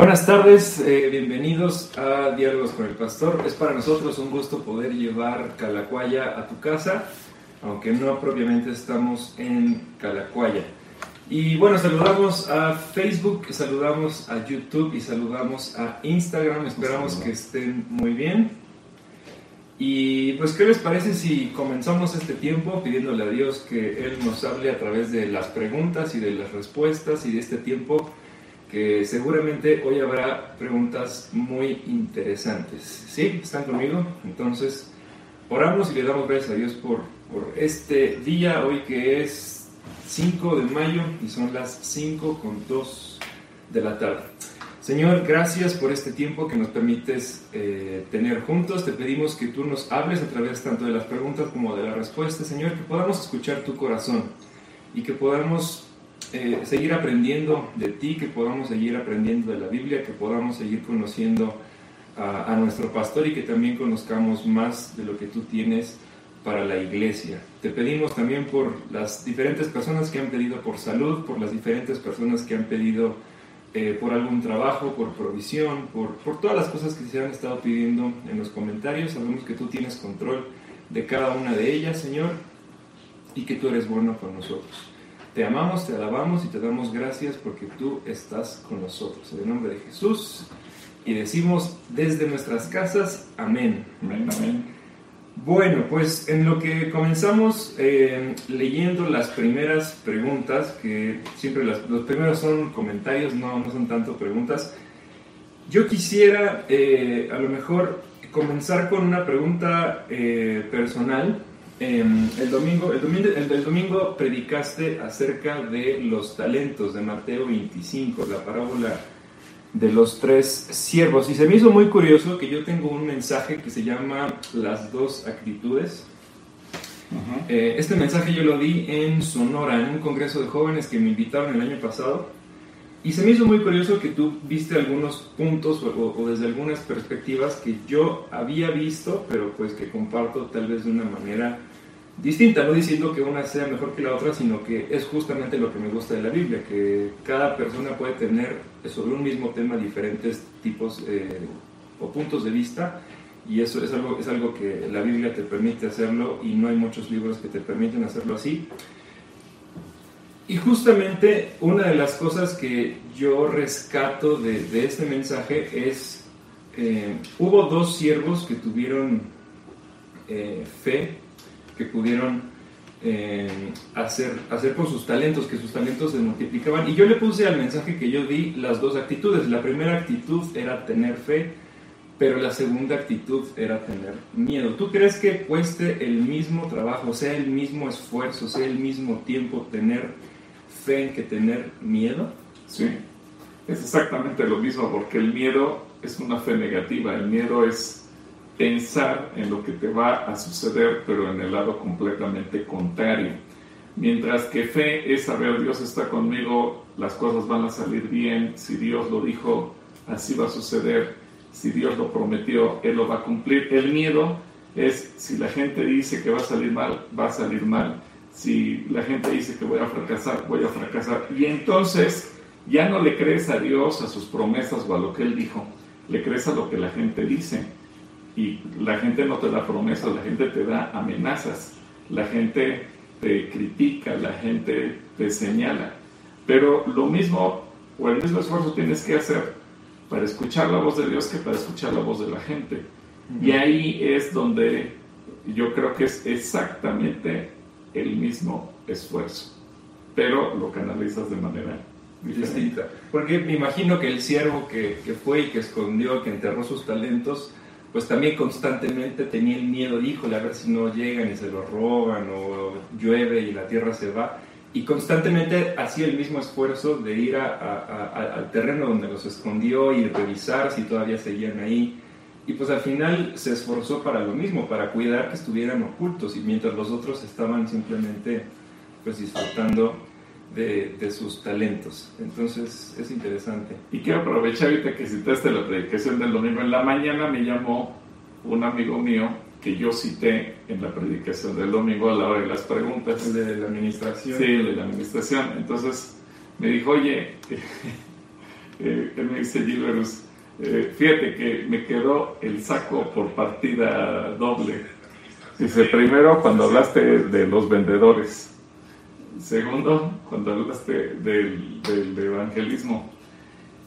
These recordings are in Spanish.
Buenas tardes, eh, bienvenidos a Diálogos con el Pastor. Es para nosotros un gusto poder llevar Calacuaya a tu casa, aunque no propiamente estamos en Calacuaya. Y bueno, saludamos a Facebook, saludamos a YouTube y saludamos a Instagram. Esperamos que estén muy bien. Y pues, ¿qué les parece si comenzamos este tiempo pidiéndole a Dios que Él nos hable a través de las preguntas y de las respuestas y de este tiempo que seguramente hoy habrá preguntas muy interesantes. ¿Sí? ¿Están conmigo? Entonces, oramos y le damos gracias a Dios por, por este día, hoy que es 5 de mayo y son las 5 con 2 de la tarde. Señor, gracias por este tiempo que nos permites eh, tener juntos. Te pedimos que tú nos hables a través tanto de las preguntas como de las respuestas, Señor, que podamos escuchar tu corazón y que podamos eh, seguir aprendiendo de ti, que podamos seguir aprendiendo de la Biblia, que podamos seguir conociendo a, nuestro pastor y que también conozcamos más de lo que tú tienes para la iglesia. Te pedimos también por las diferentes personas que han pedido por salud, por las diferentes personas que han pedido eh, por algún trabajo, por provisión, por, por todas las cosas que se han estado pidiendo en los comentarios. Sabemos que tú tienes control de cada una de ellas, Señor, y que tú eres bueno con nosotros. Te amamos, te alabamos y te damos gracias porque tú estás con nosotros. En el nombre de Jesús. Y decimos desde nuestras casas, amén. Amén, amén. Bueno, pues en lo que comenzamos eh, leyendo las primeras preguntas, que siempre las, los primeros son comentarios, no, no son tanto preguntas, yo quisiera eh, a lo mejor comenzar con una pregunta eh, personal el, domingo, el, domingo, el, el domingo predicaste acerca de los talentos de Mateo 25, la parábola de los tres siervos. Y se me hizo muy curioso que yo tengo un mensaje que se llama Las dos actitudes. Uh -huh. eh, este mensaje yo lo di en Sonora, en un congreso de jóvenes que me invitaron el año pasado. Y se me hizo muy curioso que tú viste algunos puntos o, o, desde algunas perspectivas que yo había visto, pero pues que comparto tal vez de una manera distinta, no diciendo que una sea mejor que la otra, sino que es justamente lo que me gusta de la Biblia, que cada persona puede tener sobre un mismo tema diferentes tipos eh, o puntos de vista, y eso es algo, es algo que la Biblia te permite hacerlo y no hay muchos libros que te permiten hacerlo así. Y justamente una de las cosas que yo rescato de, este mensaje es, eh, hubo dos siervos que tuvieron eh, fe, pudieron eh, hacer, hacer con sus talentos, que sus talentos se multiplicaban. Y yo le puse al mensaje que yo di las dos actitudes. La primera actitud era tener fe, pero la segunda actitud era tener miedo. ¿Tú crees que cueste el mismo trabajo, sea el mismo esfuerzo, sea el mismo tiempo tener fe que tener miedo? Sí, es exactamente lo mismo, porque el miedo es una fe negativa, el miedo es pensar en lo que te va a suceder, pero en el lado completamente contrario. Mientras que fe es saber Dios está conmigo, las cosas van a salir bien, si Dios lo dijo, así va a suceder, si Dios lo prometió, Él lo va a cumplir. El miedo es si la gente dice que va a salir mal, va a salir mal. Si la gente dice que voy a fracasar, voy a fracasar. Y entonces ya no le crees a Dios, a sus promesas o a lo que Él dijo, le crees a lo que la gente dice y la gente no te da promesas, la gente te da amenazas, la gente te critica, la gente te señala. Pero lo mismo o el mismo esfuerzo tienes que hacer para escuchar la voz de Dios que para escuchar la voz de la gente. Y ahí es donde yo creo que es exactamente el mismo esfuerzo, pero lo canalizas de manera distinta. Porque me imagino que el siervo que, que fue y que escondió, que enterró sus talentos, pues también constantemente tenía el miedo, híjole, a ver si no llegan y se lo roban o llueve y la tierra se va. Y constantemente hacía el mismo esfuerzo de ir al terreno donde los escondió y revisar si todavía seguían ahí. Y pues al final se esforzó para lo mismo, para cuidar que estuvieran ocultos y mientras los otros estaban simplemente pues disfrutando de, de, sus talentos. Entonces es interesante. Y quiero aprovechar ahorita que citaste la predicación del domingo. En la mañana me llamó un amigo mío que yo cité en la predicación del domingo a la hora de las preguntas. ¿El de la administración? Sí, el de la administración. Entonces me dijo, oye, eh, él me dice, Gilberus, eh, fíjate que me quedó el saco por partida doble. Dice, primero cuando hablaste de los vendedores, segundo cuando hablaste del, del evangelismo,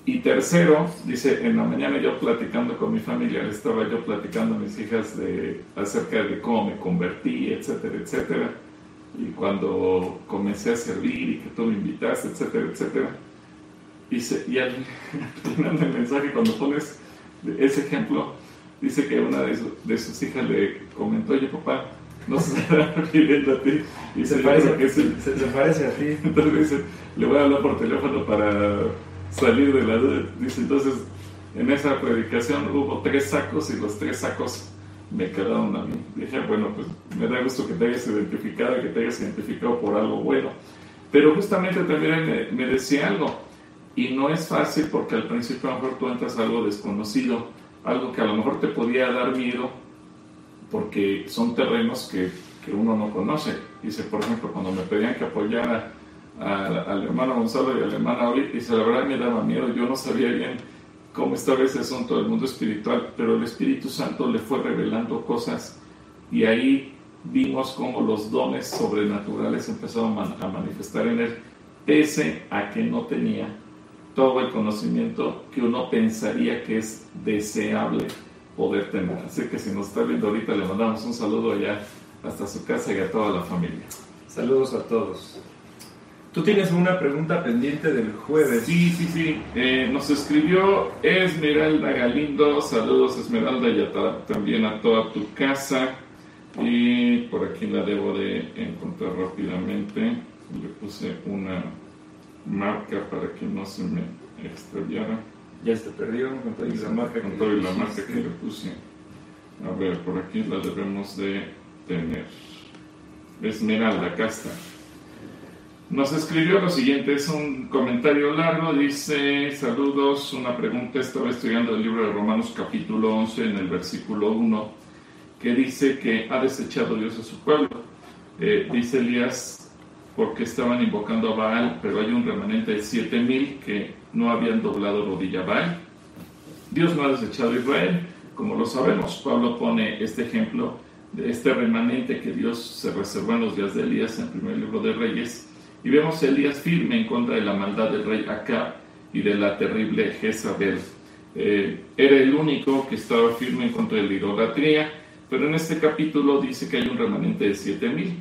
y tercero, dice, en la mañana yo platicando con mi familia, estaba yo platicando a mis hijas de, acerca de cómo me convertí, etcétera, etcétera. Y cuando comencé a servir y que tú me invitaste, etcétera, etcétera. Y, al final del mensaje, cuando pones ese ejemplo, dice que una de, de sus hijas le comentó, oye papá, no se está refiriendo a ti. Y se, parece, que se, se, parece a ti. Entonces dice, le voy a hablar por teléfono para salir de la duda. Dice, entonces, en esa predicación hubo tres sacos y los tres sacos me quedaron a mí. Dije, bueno, pues me da gusto que te hayas identificado y que te hayas identificado por algo bueno. Pero justamente también me, me decía algo, y no es fácil porque al principio a lo mejor tú entras a algo desconocido, algo que a lo mejor te podía dar miedo, porque son terrenos que, que uno no conoce. Dice, por ejemplo, cuando me pedían que apoyara al, hermano Gonzalo y a la hermana Oli, y la verdad me daba miedo, yo no sabía bien cómo estaba ese asunto del mundo espiritual, pero el Espíritu Santo le fue revelando cosas y ahí vimos cómo los dones sobrenaturales empezaron a manifestar en él, pese a que no tenía todo el conocimiento que uno pensaría que es deseable poder tener. Así que si nos está viendo ahorita, le mandamos un saludo allá hasta su casa y a toda la familia. Saludos a todos. Tú tienes una pregunta pendiente del jueves. Sí, sí, sí. Eh, nos escribió Esmeralda Galindo. Saludos, Esmeralda, y también a toda tu casa. Y por aquí la debo de encontrar rápidamente. Le puse una marca para que no se me extraviara. Ya se perdió con toda la marca, con toda la marca que le puse. A ver, por aquí la debemos de tener. Esmeralda, acá está. Nos escribió lo siguiente, es un comentario largo, dice, saludos, una pregunta, estaba estudiando el libro de Romanos capítulo 11 en el versículo 1, que dice que ha desechado Dios a su pueblo. Eh, dice Elías, porque estaban invocando a Baal, pero hay un remanente de siete mil que no habían doblado rodilla a Baal. Dios no ha desechado a Israel, como lo sabemos. Pablo pone este ejemplo de este remanente que Dios se reservó en los días de Elías en el primer libro de Reyes y vemos a Elías firme en contra de la maldad del rey Acab y de la terrible Jezabel. Eh, era el único que estaba firme en contra de la idolatría, pero en este capítulo dice que hay un remanente de 7000.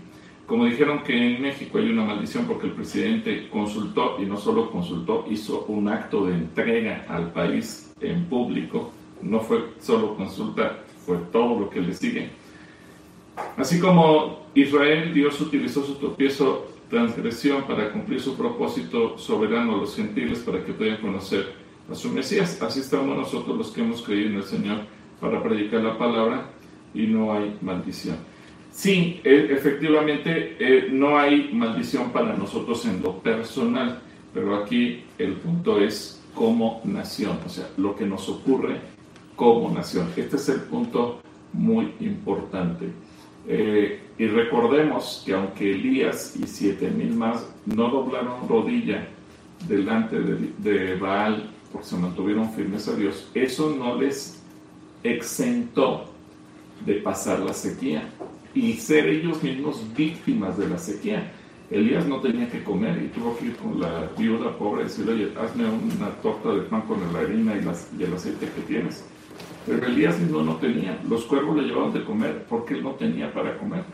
Como dijeron que en México hay una maldición porque el presidente consultó, y no solo consultó, hizo un acto de entrega al país en público, no fue solo consulta, fue todo lo que le sigue. Así como Israel, Dios utilizó su tropiezo transgresión para cumplir su propósito soberano a los gentiles para que puedan conocer a su Mesías. Así estamos nosotros los que hemos creído en el Señor para predicar la palabra y no hay maldición. Sí, e, efectivamente eh, no hay maldición para nosotros en lo personal, pero aquí el punto es como nación, o sea, lo que nos ocurre como nación. Este es el punto muy importante. Eh, y recordemos que aunque Elías y siete mil más no doblaron rodilla delante de, Baal porque se mantuvieron firmes a Dios, eso no les exentó de pasar la sequía y ser ellos mismos víctimas de la sequía. Elías no tenía que comer y tuvo que ir con la viuda pobre y decirle, oye, hazme una torta de pan con la harina y, y el aceite que tienes. Pero Elías mismo no tenía. Los cuervos le llevaban de comer porque él no tenía para comer.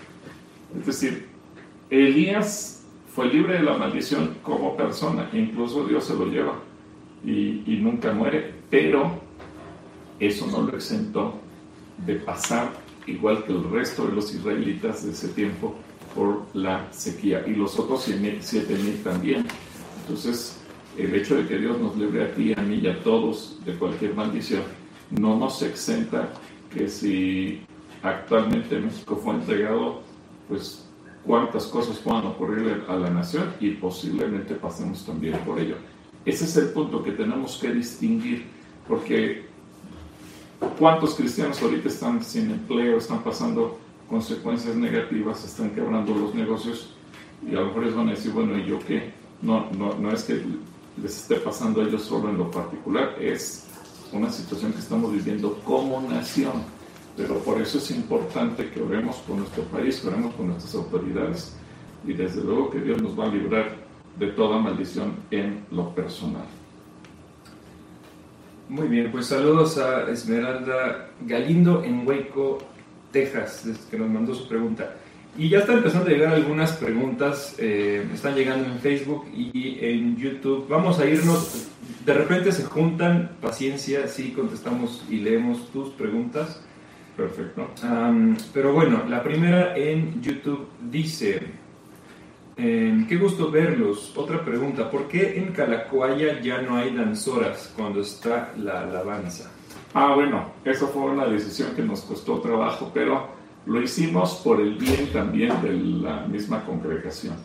Es decir, Elías fue libre de la maldición como persona, incluso Dios se lo lleva y, y nunca muere, pero eso no lo exentó de pasar, igual que el resto de los israelitas de ese tiempo, por la sequía y los otros siete mil también. Entonces, el hecho de que Dios nos libre a ti, a mí y a todos de cualquier maldición no nos exenta que si actualmente México fue entregado, pues cuántas cosas puedan ocurrir a la nación y posiblemente pasemos también por ello. Ese es el punto que tenemos que distinguir, porque cuántos cristianos ahorita están sin empleo, están pasando consecuencias negativas, están quebrando los negocios y a lo mejor les van a decir, bueno, ¿y yo qué? No, no, no es que les esté pasando a ellos solo en lo particular, es una situación que estamos viviendo como nación. Pero por eso es importante que oremos por nuestro país, que oremos por nuestras autoridades y desde luego que Dios nos va a librar de toda maldición en lo personal. Muy bien, pues saludos a Esmeralda Galindo en Hueco, Texas, que nos mandó su pregunta. Y ya están empezando a llegar algunas preguntas, eh, están llegando en Facebook y en YouTube. Vamos a irnos, de repente se juntan, paciencia, sí contestamos y leemos tus preguntas. Perfecto. pero bueno, la primera en YouTube dice, eh, qué gusto verlos. Otra pregunta, ¿por qué en Calacoaya ya no hay danzoras cuando está la alabanza? Ah, bueno, eso fue una decisión que nos costó trabajo, pero lo hicimos por el bien también de la misma congregación,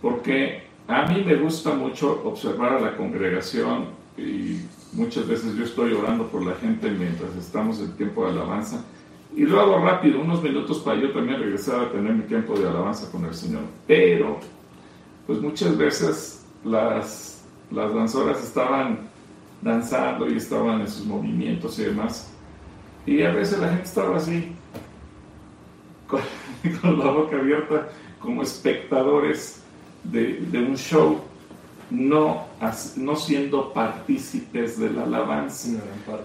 porque a mí me gusta mucho observar a la congregación y muchas veces yo estoy orando por la gente mientras estamos en tiempo de alabanza y lo hago rápido, unos minutos para yo también regresar a tener mi tiempo de alabanza con el Señor. Pero, pues muchas veces las, las danzoras estaban danzando y estaban en sus movimientos y demás. Y a veces la gente estaba así, con, la boca abierta como espectadores de, un show, no, no siendo partícipes de la alabanza.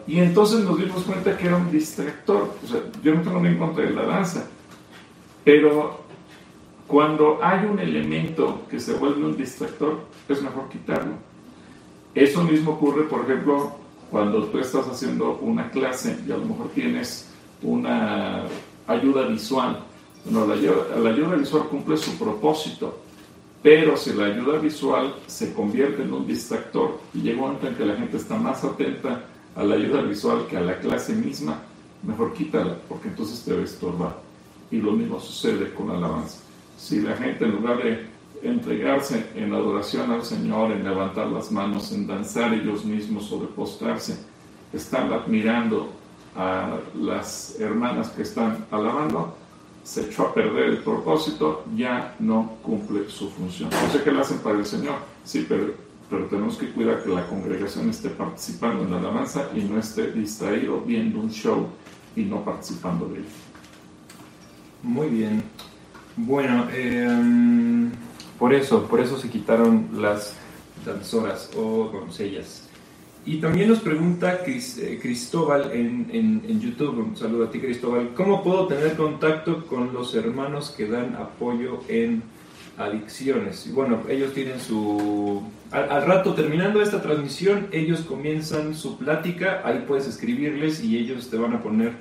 Y entonces nos dimos cuenta que era un distractor. O sea, yo no tengo nada en contra de la danza, pero cuando hay un elemento que se vuelve un distractor, es mejor quitarlo. Eso mismo ocurre, por ejemplo, cuando tú estás haciendo una clase y a lo mejor tienes una ayuda visual. Bueno, la, la ayuda visual cumple su propósito, pero si la ayuda visual se convierte en un distractor y llega un momento en que la gente está más atenta a la ayuda visual que a la clase misma, mejor quítala, porque entonces te va a estorbar. Y lo mismo sucede con la alabanza. Si la gente en lugar de entregarse en adoración al Señor, en levantar las manos, en danzar ellos mismos o de postrarse, están admirando a las hermanas que están alabando, se echó a perder el propósito, ya no cumple su función. No sé qué le hacen para el Señor, sí, pero, pero tenemos que cuidar que la congregación esté participando en la alabanza y no esté distraído viendo un show y no participando de él. Muy bien. Bueno, em, por eso, por eso se quitaron las danzoras o doncellas. Y también nos pregunta eh, Cristóbal en, en, YouTube, un saludo a ti Cristóbal, ¿cómo puedo tener contacto con los hermanos que dan apoyo en adicciones? Y bueno, ellos tienen su... Al, rato, terminando esta transmisión, ellos comienzan su plática, ahí puedes escribirles y ellos te van a poner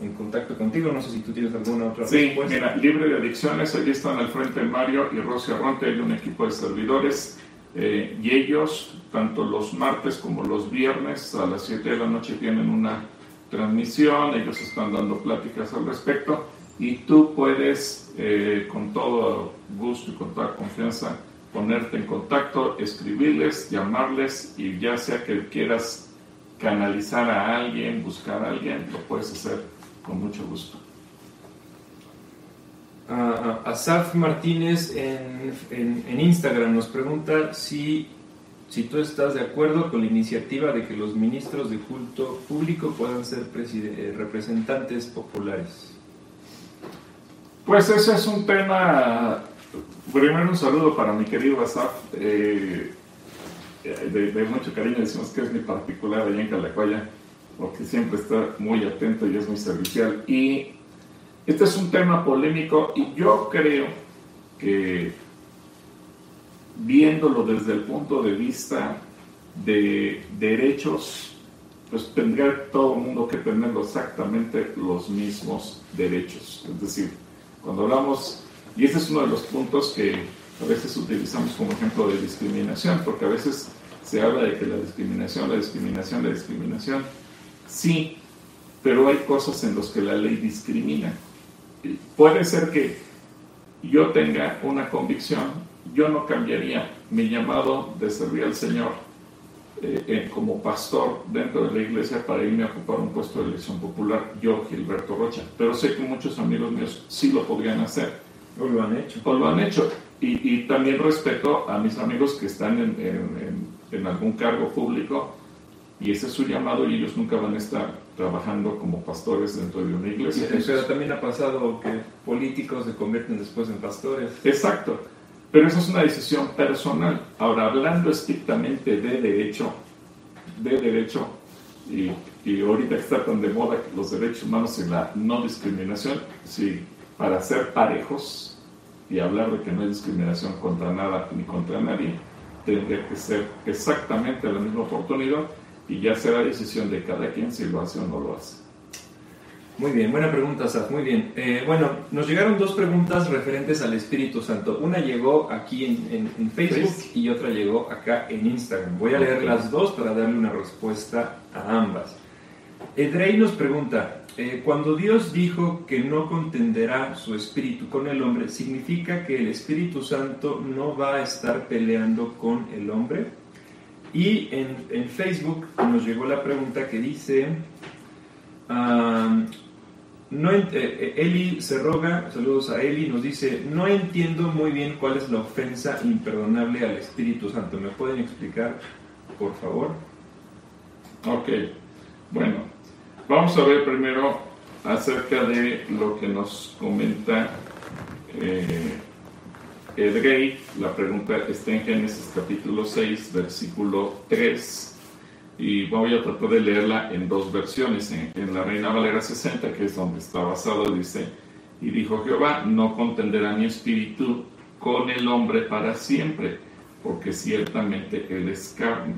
en contacto contigo. No sé si tú tienes alguna otra sí, mira, libre de adicciones, ahí están al frente Mario y Rosy Arronte, hay un equipo de servidores eh, y ellos, tanto los martes como los viernes a las 7 de la noche tienen una transmisión, ellos están dando pláticas al respecto y tú puedes eh, con todo gusto y con toda confianza ponerte en contacto, escribirles, llamarles y ya sea que quieras canalizar a alguien, buscar a alguien, lo puedes hacer con mucho gusto. Asaf Martínez en, en, Instagram nos pregunta si, si tú estás de acuerdo con la iniciativa de que los ministros de culto público puedan ser eh, representantes populares. Pues ese es un tema, primero un saludo para mi querido Asaf, eh, de, de, mucho cariño decimos que es mi particular allá en Calacuaya, porque siempre está muy atento y es muy servicial. Y este es un tema polémico y yo creo que viéndolo desde el punto de vista de derechos, pues tendría todo el mundo que tener exactamente los mismos derechos. Es decir, cuando hablamos, y este es uno de los puntos que a veces utilizamos como ejemplo de discriminación, porque a veces se habla de que la discriminación, la discriminación, la discriminación, sí, pero hay cosas en las que la ley discrimina puede ser que yo tenga una convicción, yo no cambiaría mi llamado de servir al Señor eh, como pastor dentro de la iglesia para irme a ocupar un puesto de elección popular, yo, Gilberto Rocha. Pero sé que muchos amigos míos sí lo podrían hacer. O lo han hecho. O lo han hecho. Y, también respeto a mis amigos que están en, en algún cargo público y ese es su llamado y ellos nunca van a estar trabajando como pastores dentro de una iglesia. pero también ha pasado que políticos se convierten después en pastores. Exacto, pero eso es una decisión personal. Ahora, hablando estrictamente de derecho, de derecho, y, y ahorita está tan de moda los derechos humanos y la no discriminación, sí, para ser parejos y hablar de que no hay discriminación contra nada ni contra nadie, tendría que ser exactamente la misma oportunidad y ya será decisión de cada quien si lo hace o no lo hace. Muy bien, buena pregunta, Saf. Muy bien. Eh, bueno, nos llegaron dos preguntas referentes al Espíritu Santo. Una llegó aquí en, Facebook y otra llegó acá en Instagram. Voy a leer las dos para darle una respuesta a ambas. Edrey nos pregunta, eh, cuando Dios dijo que no contenderá su espíritu con el hombre, ¿significa que el Espíritu Santo no va a estar peleando con el hombre? Y en, Facebook nos llegó la pregunta que dice, no eh, eh, Eli se roga, saludos a Eli, nos dice, no entiendo muy bien cuál es la ofensa imperdonable al Espíritu Santo. ¿Me pueden explicar, por favor? Ok, bueno, vamos a ver primero acerca de lo que nos comenta eh, Edrey. La pregunta está en Génesis capítulo 6, versículo 3 y voy a tratar de leerla en dos versiones. En, la Reina Valera 60, que es donde está basado, dice, y dijo Jehová, no contenderá mi espíritu con el hombre para siempre, porque ciertamente él es carne,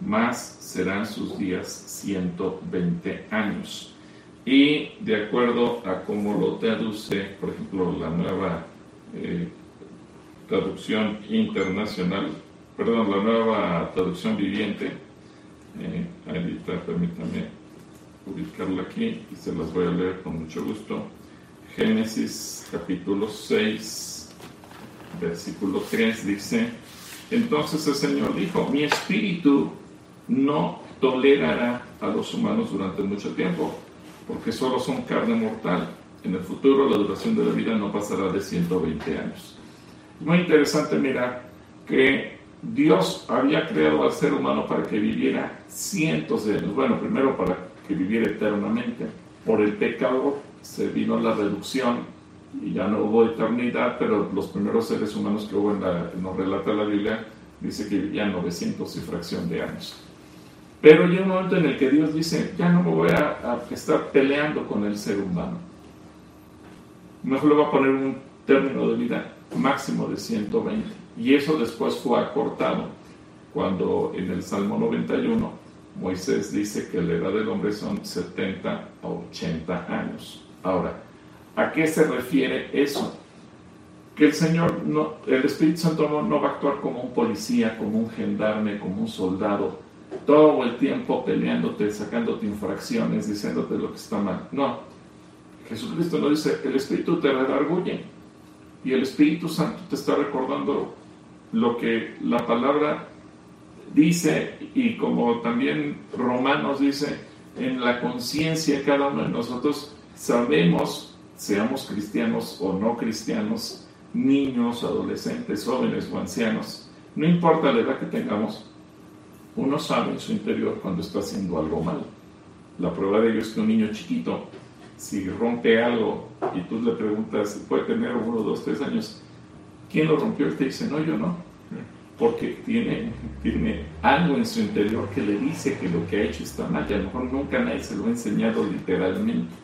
más serán sus días 120 años. Y de acuerdo a cómo lo traduce, por ejemplo, la nueva eh, traducción internacional, perdón, la nueva traducción viviente, eh, ahorita permítanme ubicarla aquí y se las voy a leer con mucho gusto. Génesis capítulo 6, versículo 3 dice, entonces el Señor dijo, mi espíritu no tolerará a los humanos durante mucho tiempo, porque solo son carne mortal. En el futuro la duración de la vida no pasará de 120 años. Muy interesante mirar que Dios había creado al ser humano para que viviera cientos de años. Bueno, primero para que viviera eternamente. Por el pecado se vino la reducción y ya no hubo eternidad, pero los primeros seres humanos que hubo en la, nos relata la Biblia, dice que vivían 900 y fracción de años. Pero hay un momento en el que Dios dice, ya no me voy a, a estar peleando con el ser humano. Mejor le voy a poner un término de vida máximo de 120 y eso después fue acortado cuando en el Salmo 91 Moisés dice que la edad del hombre son 70 a 80 años. Ahora, ¿a qué se refiere eso? Que el Señor, no, el Espíritu Santo no, va a actuar como un policía, como un gendarme, como un soldado, todo el tiempo peleándote, sacándote infracciones, diciéndote lo que está mal. No. Jesucristo no dice, el Espíritu te redarguye y el Espíritu Santo te está recordando lo que la palabra dice y como también Romanos dice, en la conciencia cada uno de nosotros sabemos, seamos cristianos o no cristianos, niños, adolescentes, jóvenes o ancianos, no importa la edad que tengamos, uno sabe en su interior cuando está haciendo algo mal. La prueba de ello es que un niño chiquito, si rompe algo y tú le preguntas, puede tener uno, dos, tres años, ¿Quién lo rompió? Él te dice, no, yo no. Porque tiene, tiene algo en su interior que le dice que lo que ha hecho está mal. Y a lo mejor nunca nadie se lo ha enseñado literalmente.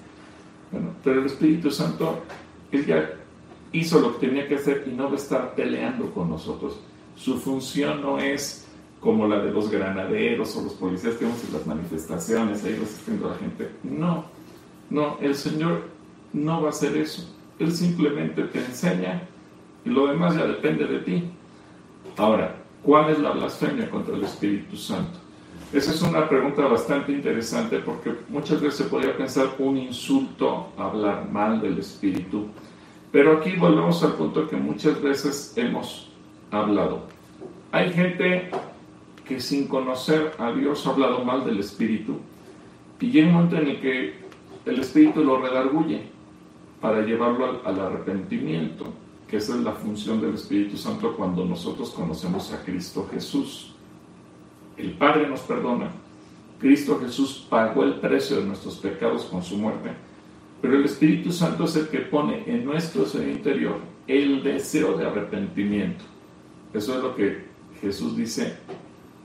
Bueno, pero el Espíritu Santo, Él ya hizo lo que tenía que hacer y no va a estar peleando con nosotros. Su función no es como la de los granaderos o los policías que vemos en las manifestaciones, ahí resistiendo a la gente. No, no, el Señor no va a hacer eso. Él simplemente te enseña y lo demás ya depende de ti. Ahora, ¿cuál es la blasfemia contra el Espíritu Santo? Esa es una pregunta bastante interesante porque muchas veces se podría pensar un insulto hablar mal del Espíritu, pero aquí volvemos al punto que muchas veces hemos hablado. Hay gente que sin conocer a Dios ha hablado mal del Espíritu y llega un momento en el que el Espíritu lo redarguye para llevarlo al arrepentimiento esa es la función del Espíritu Santo cuando nosotros conocemos a Cristo Jesús. el Padre nos perdona, Cristo Jesús pagó el precio de nuestros pecados con su muerte, pero el Espíritu Santo es el que pone en nuestro ser interior el deseo de arrepentimiento. Eso es lo que Jesús dice,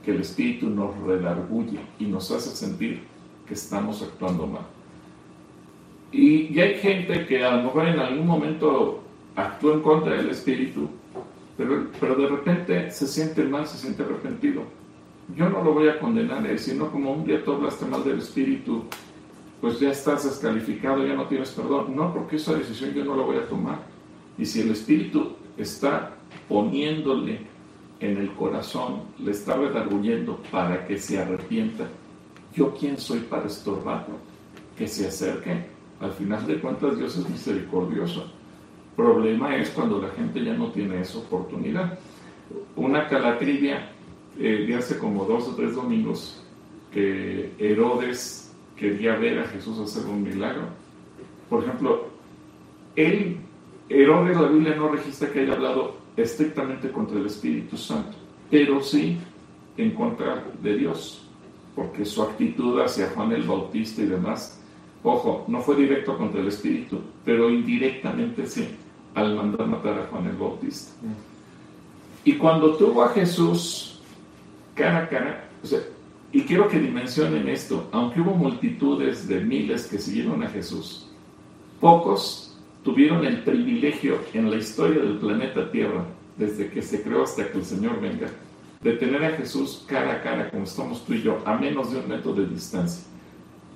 que el Espíritu nos redarguye y nos hace sentir que estamos actuando mal. Y, hay gente que a lo mejor en algún momento actuó en contra del Espíritu, pero, pero de repente se siente mal, se siente arrepentido. Yo no lo voy a condenar, eh, sino como un día tú hablaste mal del Espíritu, pues ya estás descalificado, ya no tienes perdón. No, porque esa decisión yo no la voy a tomar. Y si el Espíritu está poniéndole en el corazón, le está redarguyendo para que se arrepienta, ¿yo quién soy para estorbarlo? Que se acerque. Al final de cuentas, Dios es misericordioso. Problema es cuando la gente ya no tiene esa oportunidad. Una calatrivia eh, de hace como dos o tres domingos que Herodes quería ver a Jesús hacer un milagro. Por ejemplo, él, Herodes, la Biblia no registra que haya hablado estrictamente contra el Espíritu Santo, pero sí en contra de Dios, porque su actitud hacia Juan el Bautista y demás, ojo, no fue directo contra el Espíritu, pero indirectamente sí, al mandar matar a Juan el Bautista. Y cuando tuvo a Jesús cara a cara, y quiero que dimensionen esto, aunque hubo multitudes de miles que siguieron a Jesús, pocos tuvieron el privilegio en la historia del planeta Tierra, desde que se creó hasta que el Señor venga, de tener a Jesús cara a cara como estamos tú y yo, a menos de un metro de distancia.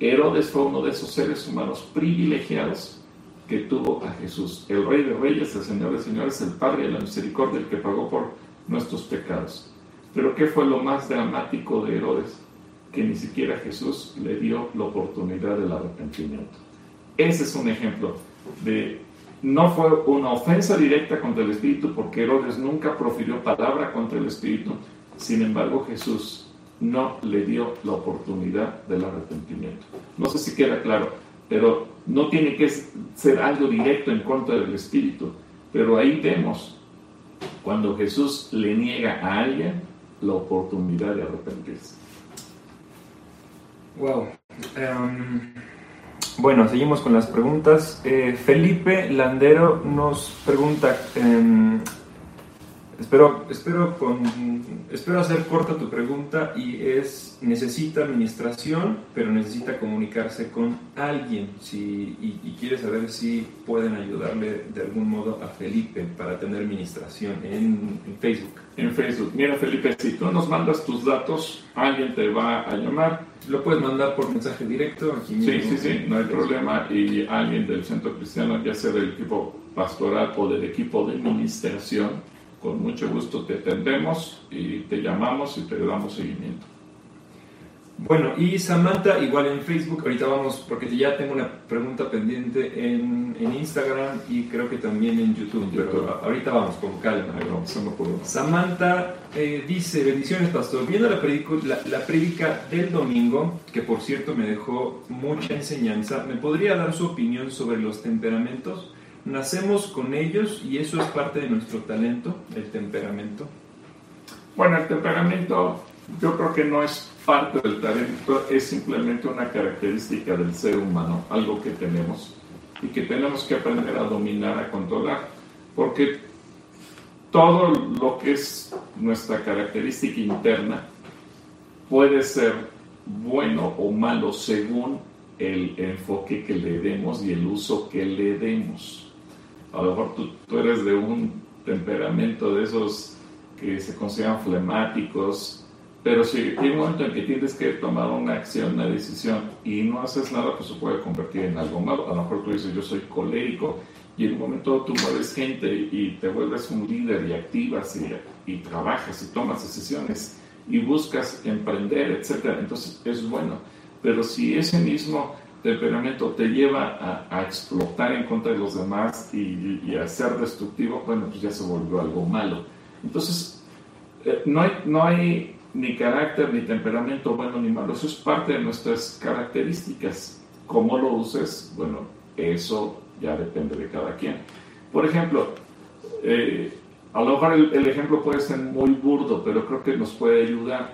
Herodes fue uno de esos seres humanos privilegiados que tuvo a Jesús, el Rey de Reyes, el Señor de Señores, el Padre de la Misericordia, el que pagó por nuestros pecados. Pero ¿qué fue lo más dramático de Herodes? Que ni siquiera Jesús le dio la oportunidad del arrepentimiento. Ese es un ejemplo de no fue una ofensa directa contra el Espíritu porque Herodes nunca profirió palabra contra el Espíritu. Sin embargo, Jesús no le dio la oportunidad del arrepentimiento. No sé si queda claro, pero no tiene que ser algo directo en contra del Espíritu. Pero ahí vemos cuando Jesús le niega a alguien la oportunidad de arrepentirse. Wow. Em, bueno, seguimos con las preguntas. Eh, Felipe Landero nos pregunta, em, espero, espero, con, espero hacer corta tu pregunta y es, necesita administración, pero necesita comunicarse con alguien si, y, quiere saber si pueden ayudarle de algún modo a Felipe para tener administración en, en Facebook. En Facebook. Mira Felipe, si tú nos mandas tus datos, alguien te va a llamar lo puedes mandar por mensaje directo. Aquí sí, sí, sí, no hay problema. Y alguien del centro cristiano, ya sea del equipo pastoral o del equipo de administración, con mucho gusto te atendemos y te llamamos y te damos seguimiento. Bueno, y Samantha, igual en Facebook, ahorita vamos, porque ya tengo una pregunta pendiente en, en Instagram y creo que también en YouTube, pero ahorita vamos con calma. Samantha eh, dice, bendiciones pastor, viendo la, la, la prédica del domingo, que por cierto me dejó mucha enseñanza, ¿me podría dar su opinión sobre los temperamentos? ¿Nacemos con ellos y eso es parte de nuestro talento, el temperamento? Bueno, el temperamento yo creo que no es parte del talento, es simplemente una característica del ser humano, algo que tenemos y que tenemos que aprender a dominar, a controlar, porque todo lo que es nuestra característica interna puede ser bueno o malo según el enfoque que le demos y el uso que le demos. A lo mejor tú, eres de un temperamento de esos que se consideran flemáticos, pero si hay un momento en que tienes que tomar una acción, una decisión y no haces nada, pues se puede convertir en algo malo. A lo mejor tú dices, yo soy colérico y en un momento tú mueves gente y te vuelves un líder y activas y, y trabajas y tomas decisiones y buscas emprender, etc. Entonces es bueno. Pero si ese mismo temperamento te lleva a, explotar en contra de los demás y, a ser destructivo, bueno, pues ya se volvió algo malo. Entonces, eh, no hay, ni carácter, ni temperamento bueno ni malo. Eso es parte de nuestras características. ¿Cómo lo uses? Bueno, eso ya depende de cada quien. Por ejemplo, eh, a lo mejor el, ejemplo puede ser muy burdo, pero creo que nos puede ayudar.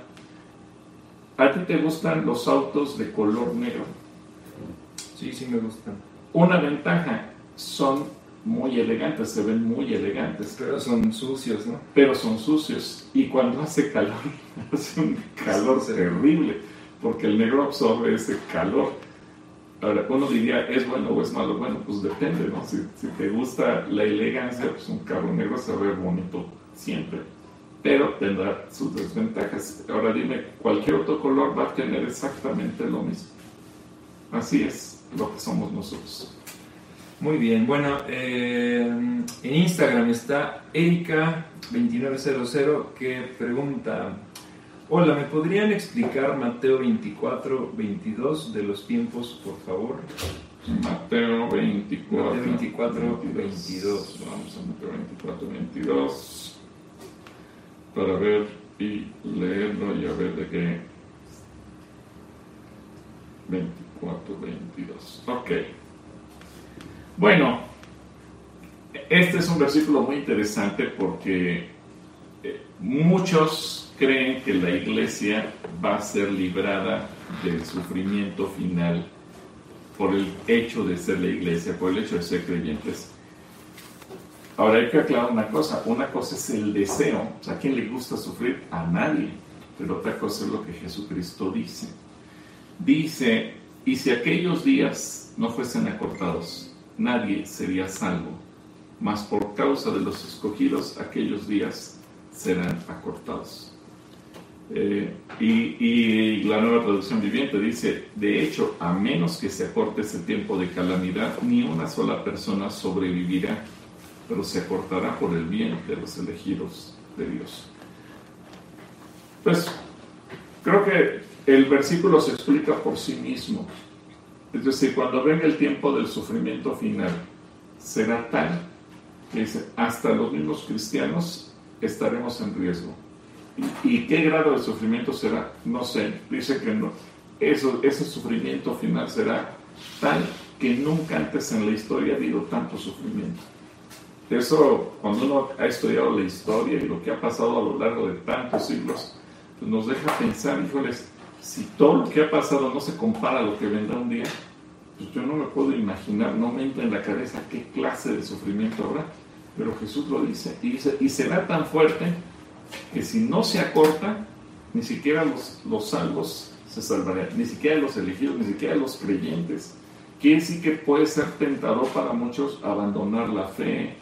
¿A ti te gustan los autos de color negro? Sí, sí me gustan. Una ventaja, son muy elegantes, se ven muy elegantes. Pero son sucios, ¿no? Pero son sucios. Y cuando hace calor, hace un calor terrible, porque el negro absorbe ese calor. Ahora, uno diría, ¿es bueno o es malo? Bueno, pues depende, ¿no? Si, si te gusta la elegancia, pues un carro negro se ve bonito siempre, pero tendrá sus desventajas. Ahora dime, cualquier otro color va a tener exactamente lo mismo. Así es lo que somos nosotros. Muy bien, bueno, eh, en Instagram está Erika2900 que pregunta, hola, ¿me podrían explicar Mateo 24, 22 de los tiempos, por favor? Mateo 24, Mateo 24 22. Vamos a Mateo 24, 22 para ver y leerlo y a ver de qué. 24, 22. Ok. Bueno, este es un versículo muy interesante porque eh, muchos creen que la iglesia va a ser librada del sufrimiento final por el hecho de ser la iglesia, por el hecho de ser creyentes. Ahora hay que aclarar una cosa, una cosa es el deseo, o sea, ¿a quién le gusta sufrir? A nadie, pero otra cosa es lo que Jesucristo dice. Dice, y si aquellos días no fuesen acortados, nadie sería salvo, mas por causa de los escogidos aquellos días serán acortados. Eh, y, la nueva traducción viviente dice, de hecho, a menos que se acorte ese tiempo de calamidad, ni una sola persona sobrevivirá, pero se acortará por el bien de los elegidos de Dios. Pues creo que el versículo se explica por sí mismo. Es decir, cuando venga el tiempo del sufrimiento final, será tal que hasta los mismos cristianos estaremos en riesgo. ¿Y, qué grado de sufrimiento será? No sé. Dice que no. Eso, ese sufrimiento final será tal que nunca antes en la historia ha habido tanto sufrimiento. Eso, cuando uno ha estudiado la historia y lo que ha pasado a lo largo de tantos siglos, pues nos deja pensar, híjoles, si todo lo que ha pasado no se compara a lo que vendrá un día, pues yo no me puedo imaginar, no me entra en la cabeza qué clase de sufrimiento habrá. Pero Jesús lo dice y dice, y será tan fuerte que si no se acorta, ni siquiera los, los salvos se salvarán, ni siquiera los elegidos, ni siquiera los creyentes. Quiere decir que puede ser tentador para muchos abandonar la fe,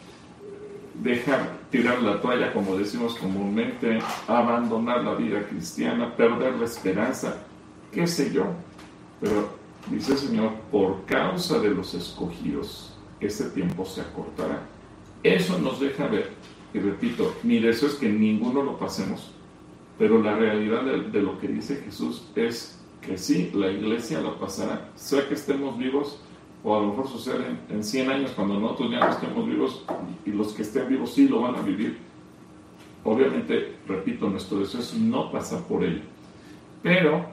dejar tirar la toalla, como decimos comúnmente, abandonar la vida cristiana, perder la esperanza, qué sé yo. Pero dice el Señor, por causa de los escogidos, ese tiempo se acortará. Eso nos deja ver, y repito, mi deseo es que ninguno lo pasemos, pero la realidad de, lo que dice Jesús es que sí, la iglesia lo pasará, sea que estemos vivos o a lo mejor sucede en, 100 años cuando nosotros ya no estemos vivos y los que estén vivos sí lo van a vivir. Obviamente, repito, nuestro deseo es no pasar por ello. Pero,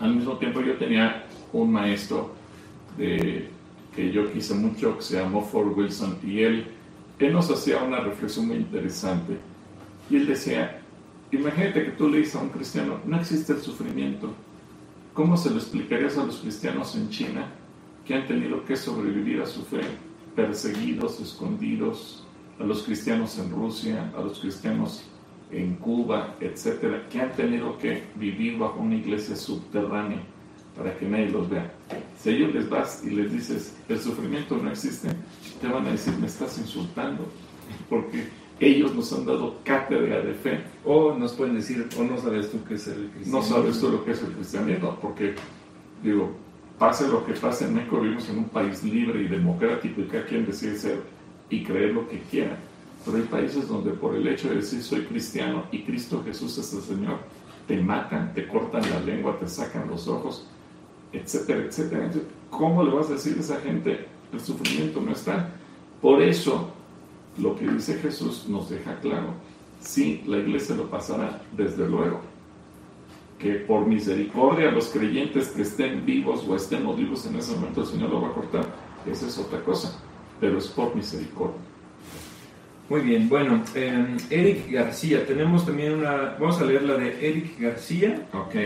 al mismo tiempo yo tenía un maestro que yo quise mucho, que se llamó Ford Wilson, y él, él nos hacía una reflexión muy interesante. Y él decía, imagínate que tú le dices a un cristiano, no existe el sufrimiento. ¿Cómo se lo explicarías a los cristianos en China que han tenido que sobrevivir a su fe, perseguidos, escondidos, a los cristianos en Rusia, a los cristianos en Cuba, etcétera, que han tenido que vivir bajo una iglesia subterránea para que nadie los vea. Si a ellos les vas y les dices, el sufrimiento no existe, te van a decir, me estás insultando, porque ellos nos han dado cátedra de fe. O nos pueden decir, o no sabes tú qué es el cristianismo. No sabes tú lo que es el cristianismo, porque, digo, pase lo que pase en México, vivimos en un país libre y democrático y cada quien decide ser y creer lo que quiera. Pero hay países donde por el hecho de decir soy cristiano y Cristo Jesús es el Señor, te matan, te cortan la lengua, te sacan los ojos, etcétera, etcétera. ¿Cómo le vas a decir a esa gente el sufrimiento no está? Por eso, lo que dice Jesús nos deja claro. Sí, la iglesia lo pasará, desde luego, que por misericordia los creyentes que estén vivos o estemos vivos en ese momento el Señor lo va a cortar, esa es otra cosa, pero es por misericordia. Muy bien, bueno, eh, Eric García, tenemos también una, vamos a leer la de Eric García. Ok.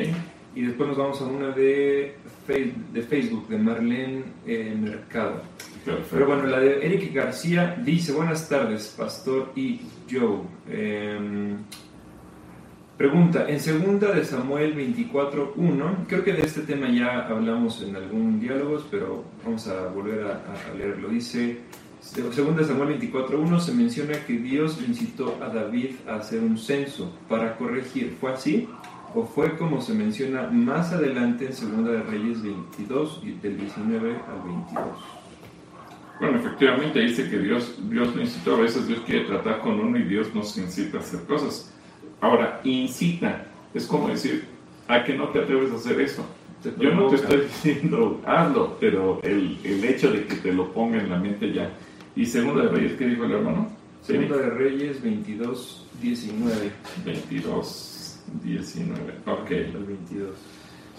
Y después nos vamos a una de, de Facebook, de Marlene eh, Mercado. Perfecto. Pero bueno, la de Eric García dice, buenas tardes, Pastor y Joe. Eh, pregunta, en segunda de Samuel 24.1, creo que de este tema ya hablamos en algún diálogos, pero vamos a volver a, a leerlo. Dice, segunda de Samuel 24.1 se menciona que Dios incitó a David a hacer un censo para corregir. ¿Fue así? ¿O fue como se menciona más adelante en Segunda de Reyes 22, del 19 al 22? Bueno, efectivamente dice que Dios, Dios lo incitó, a veces Dios quiere tratar con uno y Dios nos incita a hacer cosas. Ahora, incita, es como decir, a que no te atreves a hacer eso. Yo no te estoy diciendo, hazlo, pero el, el hecho de que te lo ponga en la mente ya. ¿Y Segunda de Reyes qué dijo el hermano? Segunda de Reyes 22, 19. 22. 19. Ok. El 22.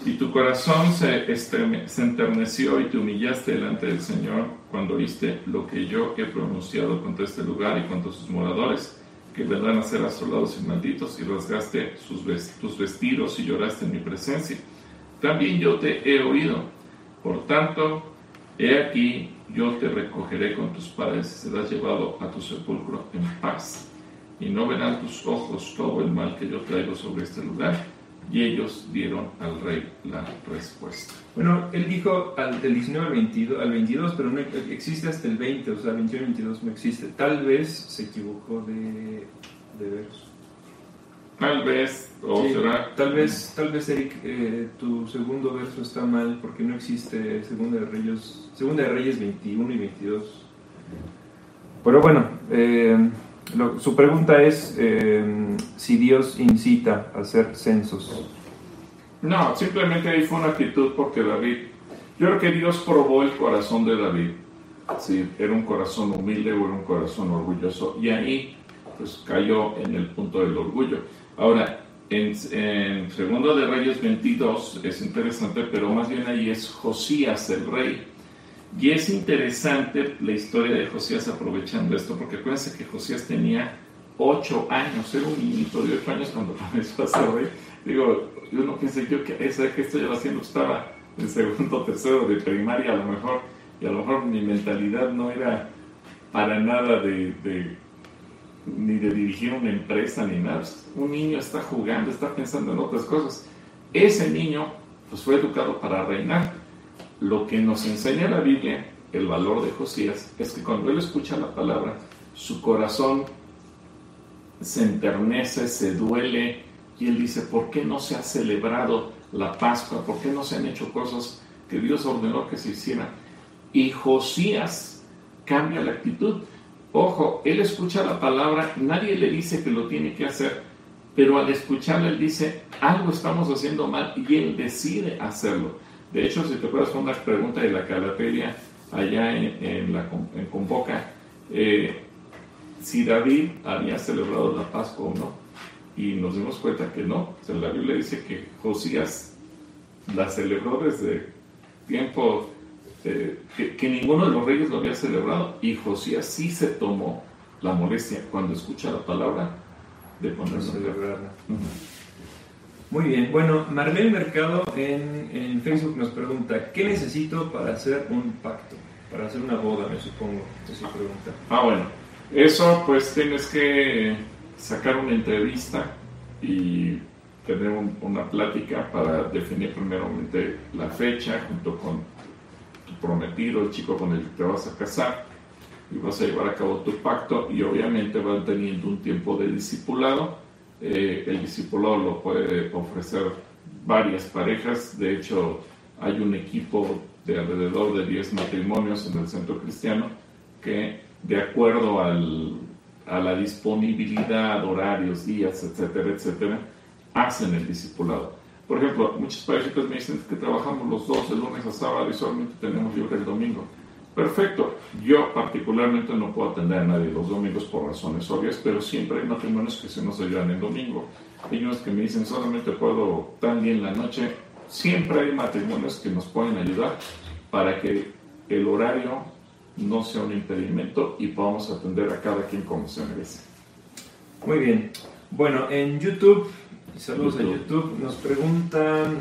Y tu corazón se, estreme, se enterneció y te humillaste delante del Señor cuando oíste lo que yo he pronunciado contra este lugar y contra sus moradores, que vendrán a ser asolados y malditos, y rasgaste sus tus vestidos y lloraste en mi presencia. También yo te he oído. Por tanto, he aquí, yo te recogeré con tus padres y serás llevado a tu sepulcro en paz y no verán tus ojos todo el mal que yo traigo sobre este lugar. Y ellos dieron al rey la respuesta. Bueno, él dijo al, del 19 al 22, al 22, pero no existe hasta el 20, o sea, 21 y 22 no existe. Tal vez se equivocó de, de verso. Tal vez, o Sí, será. Tal vez, tal vez Eric, eh, tu segundo verso está mal porque no existe Segunda de Reyes, Segunda de Reyes 21 y 22. Pero bueno, eh, su pregunta es eh, si Dios incita a hacer censos. No, simplemente ahí fue una actitud porque David. Yo creo que Dios probó el corazón de David. Si era un corazón humilde o era un corazón orgulloso. Y ahí, pues cayó en el punto del orgullo. Ahora, en, en Segundo de Reyes 22 es interesante, pero más bien ahí es Josías el rey. Y es interesante la historia de Josías aprovechando esto, porque acuérdense que Josías tenía ocho años, era un niñito de ocho años cuando comenzó a ser rey. Digo, yo no pensé yo que esa que estoy haciendo estaba en segundo, tercero de primaria a lo mejor, y a lo mejor mi mentalidad no era para nada de, de- ni de dirigir una empresa ni nada. Un niño está jugando, está pensando en otras cosas. Ese niño pues fue educado para reinar. Lo que nos enseña la Biblia, el valor de Josías, es que cuando él escucha la palabra, su corazón se enternece, se duele, y él dice, ¿por qué no se ha celebrado la Pascua? ¿Por qué no se han hecho cosas que Dios ordenó que se hicieran? Y Josías cambia la actitud. Ojo, él escucha la palabra, nadie le dice que lo tiene que hacer, pero al escucharla él dice, algo estamos haciendo mal y él decide hacerlo. De hecho, si te acuerdas, fue una pregunta de la Calateria allá en, en la, en Convoca, eh, si David había celebrado la Pascua o no. Y nos dimos cuenta que no. O sea, la Biblia dice que Josías la celebró desde tiempo eh, que, que ninguno de los reyes lo había celebrado. Y Josías sí se tomó la molestia cuando escucha la palabra de ponerlo práctica. celebrarla. Muy bien, bueno, Marlene Mercado en, Facebook nos pregunta, ¿qué necesito para hacer un pacto? Para hacer una boda, me supongo, es pregunta. Ah, bueno. Eso pues tienes que sacar una entrevista y tener un- una plática para definir primeramente la fecha junto con tu prometido, el chico con el que te vas a casar y vas a llevar a cabo tu pacto y obviamente van teniendo un tiempo de discipulado. Eh, el discipulado lo puede ofrecer varias parejas, de hecho hay un equipo de alrededor de 10 matrimonios en el centro cristiano que de acuerdo al- a la disponibilidad, horarios, días, etcétera, etcétera, hacen el discipulado. Por ejemplo, muchas parejitas me dicen que trabajamos los dos de lunes a sábado y solamente tenemos libre el domingo. Perfecto, yo particularmente no puedo atender a nadie los domingos por razones obvias, pero siempre hay matrimonios que se nos ayudan el domingo. Hay unos que me dicen solamente puedo tan bien la noche. Siempre hay matrimonios que nos pueden ayudar para que el horario no sea un impedimento y podamos atender a cada quien como se merece. Muy bien. Bueno, en YouTube, saludos en YouTube, nos preguntan,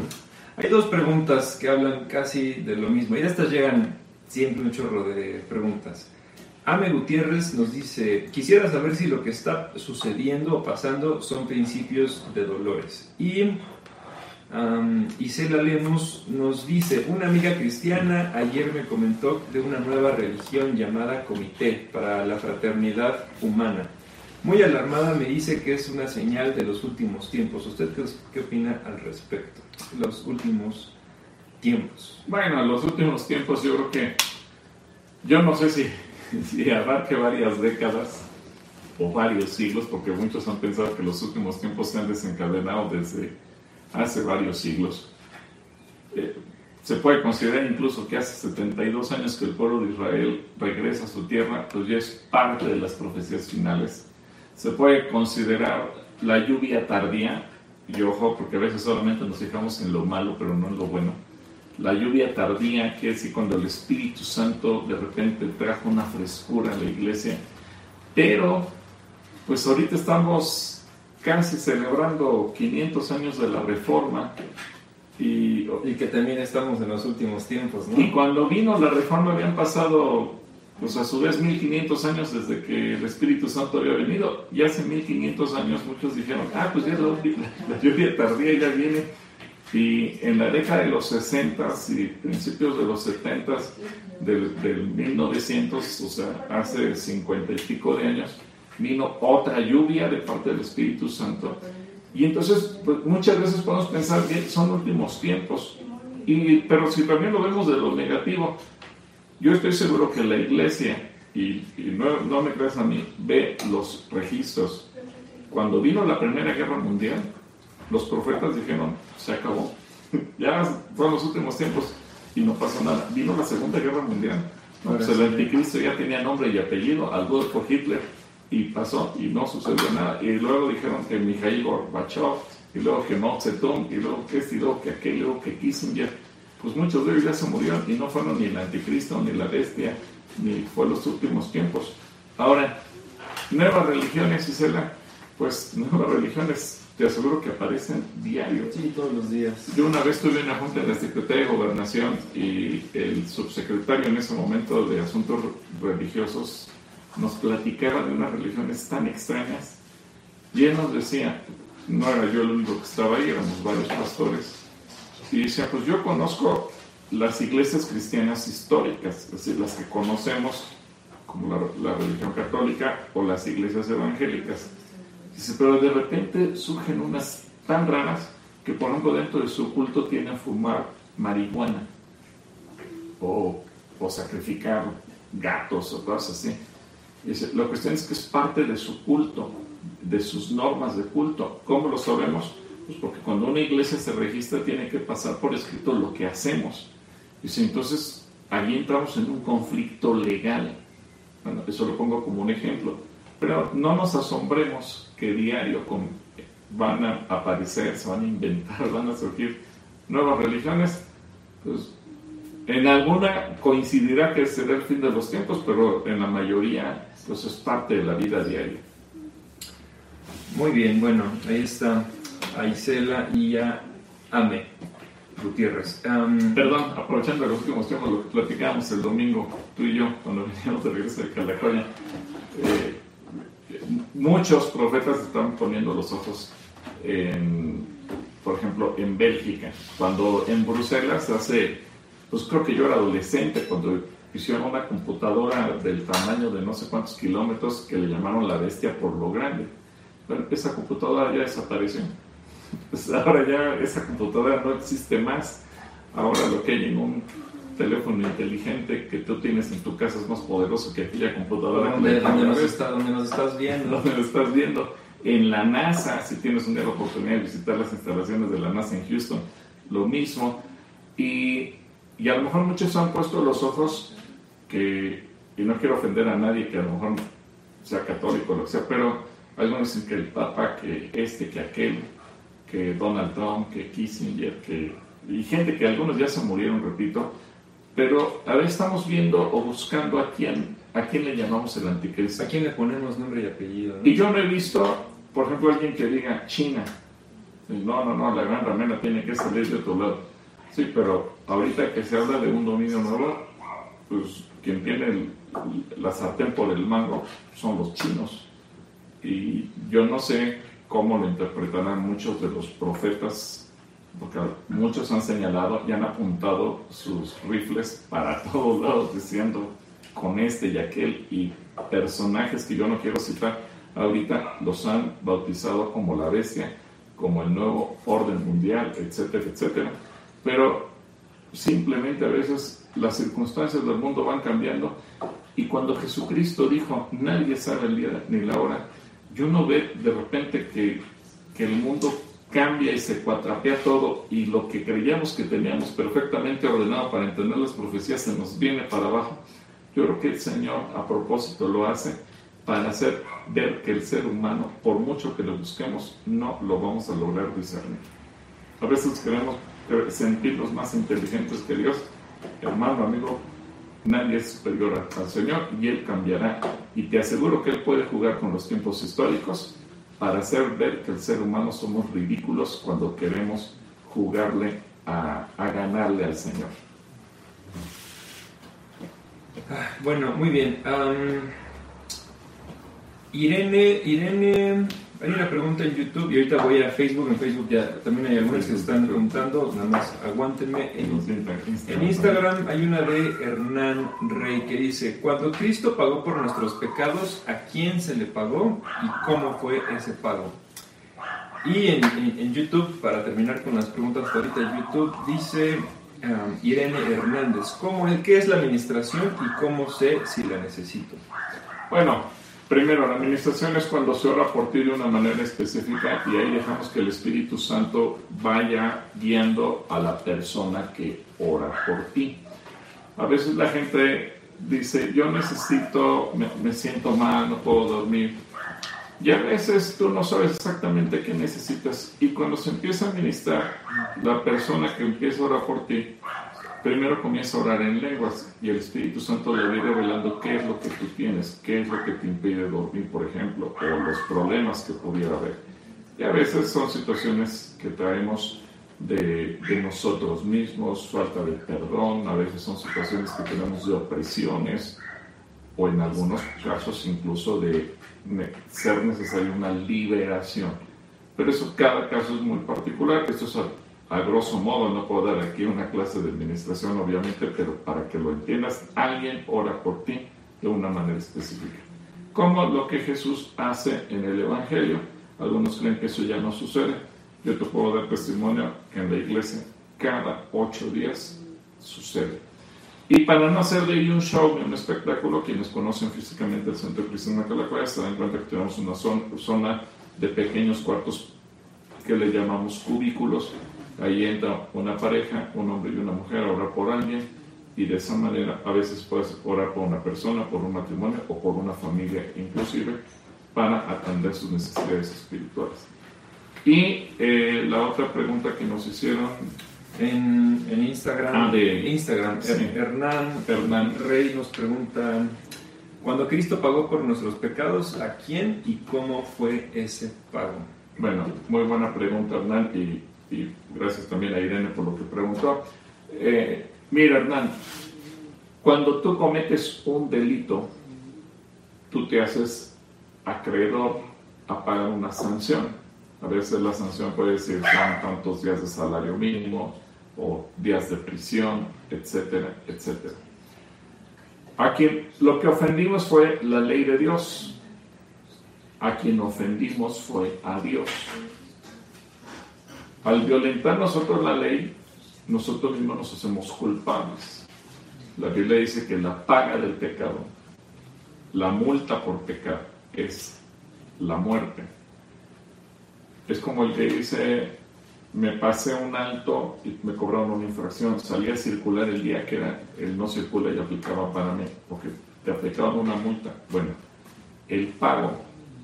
hay dos preguntas que hablan casi de lo mismo y de estas llegan siempre un chorro de preguntas. Ame Gutiérrez nos dice, quisiera saber si lo que está sucediendo o pasando son principios de dolores. Y Isela Lemus nos dice, una amiga cristiana ayer me comentó de una nueva religión llamada Comité para la Fraternidad Humana. Muy alarmada me dice que es una señal de los últimos tiempos. ¿Usted qué, opina al respecto? Los últimos tiempos. Bueno, los últimos tiempos yo creo que, yo no sé si, si abarque varias décadas o varios siglos, porque muchos han pensado que los últimos tiempos se han desencadenado desde hace varios siglos. Eh, se puede considerar incluso que hace 72 años que el pueblo de Israel regresa a su tierra, pues ya es parte de las profecías finales. Se puede considerar la lluvia tardía, y ojo, porque a veces solamente nos fijamos en lo malo, pero no en lo bueno. La lluvia tardía, que es cuando el Espíritu Santo de repente trajo una frescura a la iglesia. Pero, pues ahorita estamos casi celebrando 500 años de la reforma. Y, que también estamos en los últimos tiempos, ¿no? Y cuando vino la reforma habían pasado, pues a su vez, 1500 años desde que el Espíritu Santo había venido. Y hace 1500 años muchos dijeron, ah, pues ya la, lluvia tardía ya viene. Y en la década de los 60 y principios de los 70 del, del 1900, o sea, hace 50 y pico de años, vino otra lluvia de parte del Espíritu Santo. Y entonces, pues, muchas veces podemos pensar que son últimos tiempos, y, pero si también lo vemos de lo negativo, yo estoy seguro que la iglesia, y, no, no, me creas a mí, ve los registros. Cuando vino la Primera Guerra Mundial, los profetas dijeron, se acabó, ya fueron los últimos tiempos y no pasó nada. Vino la Segunda Guerra Mundial, pues el anticristo ya tenía nombre y apellido, por Hitler y pasó y no sucedió nada. Y luego dijeron que Mikhail Gorbachev, y luego que Mao Zedong, y luego que este, y luego que aquel, y luego que Kissinger. Pues muchos de ellos ya se murieron y no fueron ni el anticristo, ni la bestia, ni fue los últimos tiempos. Ahora, nuevas religiones, Isela, pues nuevas religiones, te aseguro que aparecen diario. Sí, todos los días. Yo una vez tuve una junta en la Secretaría de Gobernación y el subsecretario en ese momento de Asuntos Religiosos nos platicaba de unas religiones tan extrañas y él nos decía, no era yo el único que estaba ahí, éramos varios pastores, y decía, pues yo conozco las iglesias cristianas históricas, es decir, las que conocemos como la, la religión católica o las iglesias evangélicas. Dice, pero de repente surgen unas tan raras que por ejemplo dentro de su culto tienen fumar marihuana o, o sacrificar gatos o cosas así. Dice, la cuestión es que es parte de su culto, de sus normas de culto. ¿Cómo lo sabemos? Pues porque cuando una iglesia se registra tiene que pasar por escrito lo que hacemos. Dice, entonces ahí entramos en un conflicto legal. Bueno, eso lo pongo como un ejemplo. Pero no nos asombremos que diario van a aparecer, se van a inventar, van a surgir nuevas religiones. Pues en alguna coincidirá que será el fin de los tiempos, pero en la mayoría pues es parte de la vida diaria. Muy bien, bueno, ahí está Aisela y a Ame Gutiérrez. Perdón, aprovechando los últimos tiempos, lo que platicábamos el domingo, tú y yo, cuando veníamos de regreso de Calacoya, eh, muchos profetas están poniendo los ojos en, por ejemplo, en Bélgica, cuando en Bruselas hace, pues creo que yo era adolescente, cuando hicieron una computadora del tamaño de no sé cuántos kilómetros que le llamaron la bestia por lo grande. Pero esa computadora ya desapareció. Pues ahora ya esa computadora no existe más. Ahora lo que hay en un teléfono inteligente que tú tienes en tu casa es más poderoso que aquella computadora. ¿Dónde, nos, está, nos estás viendo? ¿Dónde estás viendo? En la NASA, si tienes un día la oportunidad de visitar las instalaciones de la NASA en Houston, lo mismo. Y, y a lo mejor muchos han puesto los ojos que, y no quiero ofender a nadie que a lo mejor sea católico o lo que sea, pero algunos dicen que el Papa, que este, que aquel, que Donald Trump, que Kissinger, que, y gente que algunos ya se murieron, repito, pero a veces estamos viendo o buscando a quién, a quién le llamamos el anticristo. ¿A quién le ponemos nombre y apellido? Y yo no he visto, por ejemplo, alguien que diga China. No, no, no, la gran ramera tiene que salir de otro lado. Sí, pero ahorita que se habla de un dominio nuevo, pues quien tiene la sartén por el mango son los chinos. Y yo no sé cómo lo interpretarán muchos de los profetas, porque muchos han señalado y han apuntado sus rifles para todos lados diciendo con este y aquel y personajes que yo no quiero citar ahorita los han bautizado como la bestia, como el nuevo orden mundial, etcétera, etcétera. Pero simplemente a veces las circunstancias del mundo van cambiando y cuando Jesucristo dijo, nadie sabe el día ni la hora, yo no ve de repente que, que el mundo cambia y se cuatrapea todo y lo que creíamos que teníamos perfectamente ordenado para entender las profecías se nos viene para abajo. Yo creo que el Señor a propósito lo hace para hacer ver que el ser humano, por mucho que lo busquemos, no lo vamos a lograr discernir. A veces queremos sentirnos más inteligentes que Dios. Hermano, amigo, nadie es superior al Señor y Él cambiará. Y te aseguro que Él puede jugar con los tiempos históricos para hacer ver que el ser humano somos ridículos cuando queremos jugarle a, ganarle al Señor. Ah, bueno, muy bien. Irene, Irene, hay una pregunta en YouTube y ahorita voy a Facebook. En Facebook ya también hay algunas que se están preguntando. Nada más aguántenme. En, en Instagram hay una de Hernán Rey que dice: Cuando Cristo pagó por nuestros pecados, ¿a quién se le pagó y cómo fue ese pago? Y en, YouTube, para terminar con las preguntas ahorita en YouTube, dice um, Irene Hernández: ¿cómo, ¿Qué es la administración y cómo sé si la necesito? Bueno, Primero, la administración es cuando se ora por ti de una manera específica y ahí dejamos que el Espíritu Santo vaya guiando a la persona que ora por ti. A veces la gente dice, yo necesito, me, siento mal, no puedo dormir. Y a veces tú no sabes exactamente qué necesitas. Y cuando se empieza a ministrar, la persona que empieza a orar por ti primero comienza a orar en lenguas y el Espíritu Santo le va revelando qué es lo que tú tienes, qué es lo que te impide dormir, por ejemplo, o los problemas que pudiera haber. Y a veces son situaciones que traemos de, de, nosotros mismos, falta de perdón, a veces son situaciones que tenemos de opresiones, o en algunos casos incluso de ser necesaria una liberación. Pero eso cada caso es muy particular, esto es a grosso modo, no puedo dar aquí una clase de administración, obviamente, pero para que lo entiendas, alguien ora por ti de una manera específica. Como lo que Jesús hace en el Evangelio. Algunos creen que eso ya no sucede. Yo te puedo dar testimonio que en la iglesia cada ocho días sucede. Y para no hacer de ahí un show ni un espectáculo, quienes conocen físicamente el Centro Cristiano de Calacuaya se dan cuenta que tenemos una zona de pequeños cuartos que le llamamos cubículos, Ahí entra una pareja, un hombre y una mujer a orar por alguien y de esa manera a veces puedes orar por una persona, por un matrimonio o por una familia inclusive para atender sus necesidades espirituales. Y eh, la otra pregunta que nos hicieron en, Instagram, ah, de Instagram Hernán, Hernán Rey nos pregunta, cuando Cristo pagó por nuestros pecados, ¿a quién y cómo fue ese pago? Bueno, muy buena pregunta Hernán y y gracias también a Irene por lo que preguntó. Eh, mira, Hernán, cuando tú cometes un delito, tú te haces acreedor a pagar una sanción. A veces la sanción puede ser son tantos días de salario mínimo o días de prisión, etcétera, etcétera. A quien lo que ofendimos fue la ley de Dios. A quien ofendimos fue a Dios. Al violentar nosotros la ley, nosotros mismos nos hacemos culpables. La Biblia dice que la paga del pecado, la multa por pecar, es la muerte. Es como el que dice, me pasé un alto y me cobraron una infracción, salí a circular el día que era, el no circula y aplicaba para mí, porque te aplicaban una multa. Bueno, el pago